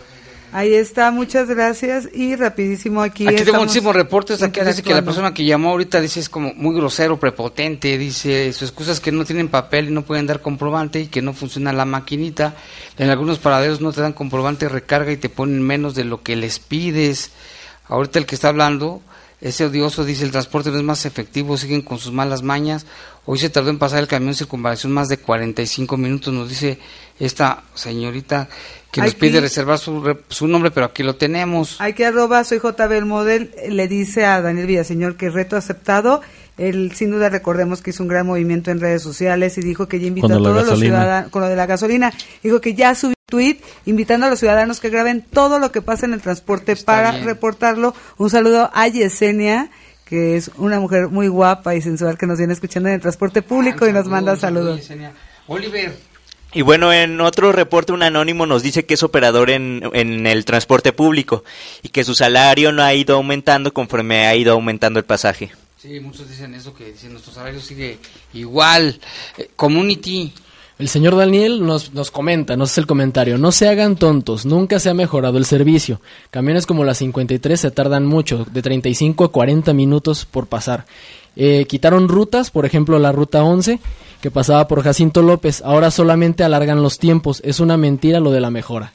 Ahí está, muchas gracias y rapidísimo aquí. Aquí tengo muchísimos reportes. Aquí dice que la persona que llamó ahorita dice es como muy grosero, prepotente. Dice su excusa es que no tienen papel y no pueden dar comprobante y que no funciona la maquinita. En algunos paraderos no te dan comprobante, recarga y te ponen menos de lo que les pides. Ahorita el que está hablando, ese odioso dice el transporte no es más efectivo, siguen con sus malas mañas. Hoy se tardó en pasar el camión circunvalación más de 45 minutos, nos dice esta señorita que nos Aquí- pide reservar su, su nombre, pero aquí lo tenemos. Hay que arroba soy JB el model, le dice a Daniel Villaseñor que reto aceptado. Él sin duda recordemos que hizo un gran movimiento en redes sociales y dijo que ya invitó a todos los ciudadanos, con lo de la gasolina, dijo que ya subió un tweet invitando a los ciudadanos que graben todo lo que pasa en el transporte para bien. reportarlo. Un saludo a Yesenia, que es una mujer muy guapa y sensual que nos viene escuchando en el transporte público y nos manda saludos. Oliver. Y bueno, en otro reporte un anónimo nos dice que es operador en, en el transporte público y que su salario no ha ido aumentando conforme ha ido aumentando el pasaje. Sí, muchos dicen eso, que dicen nuestro salario sigue igual. Eh, community. El señor Daniel nos, nos comenta, nos hace el comentario, no se hagan tontos, nunca se ha mejorado el servicio. Camiones como la 53 se tardan mucho, de 35 a 40 minutos por pasar. Eh, quitaron rutas, por ejemplo la ruta 11, que pasaba por Jacinto López, ahora solamente alargan los tiempos, es una mentira lo de la mejora.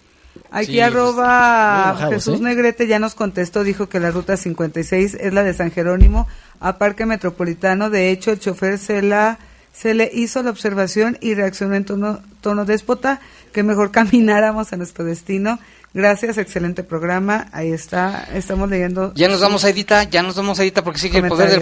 Aquí Sí, arroba muy bajados, Jesús ¿eh? Negrete ya nos contestó, dijo que la ruta 56 es la de San Jerónimo a Parque Metropolitano. De hecho, el chofer se la se le hizo la observación y reaccionó en tono, tono déspota que mejor camináramos a nuestro destino. Gracias, excelente programa. Ahí está, estamos leyendo. Ya nos vamos a Edita, ya nos vamos a Edita porque sigue el poder del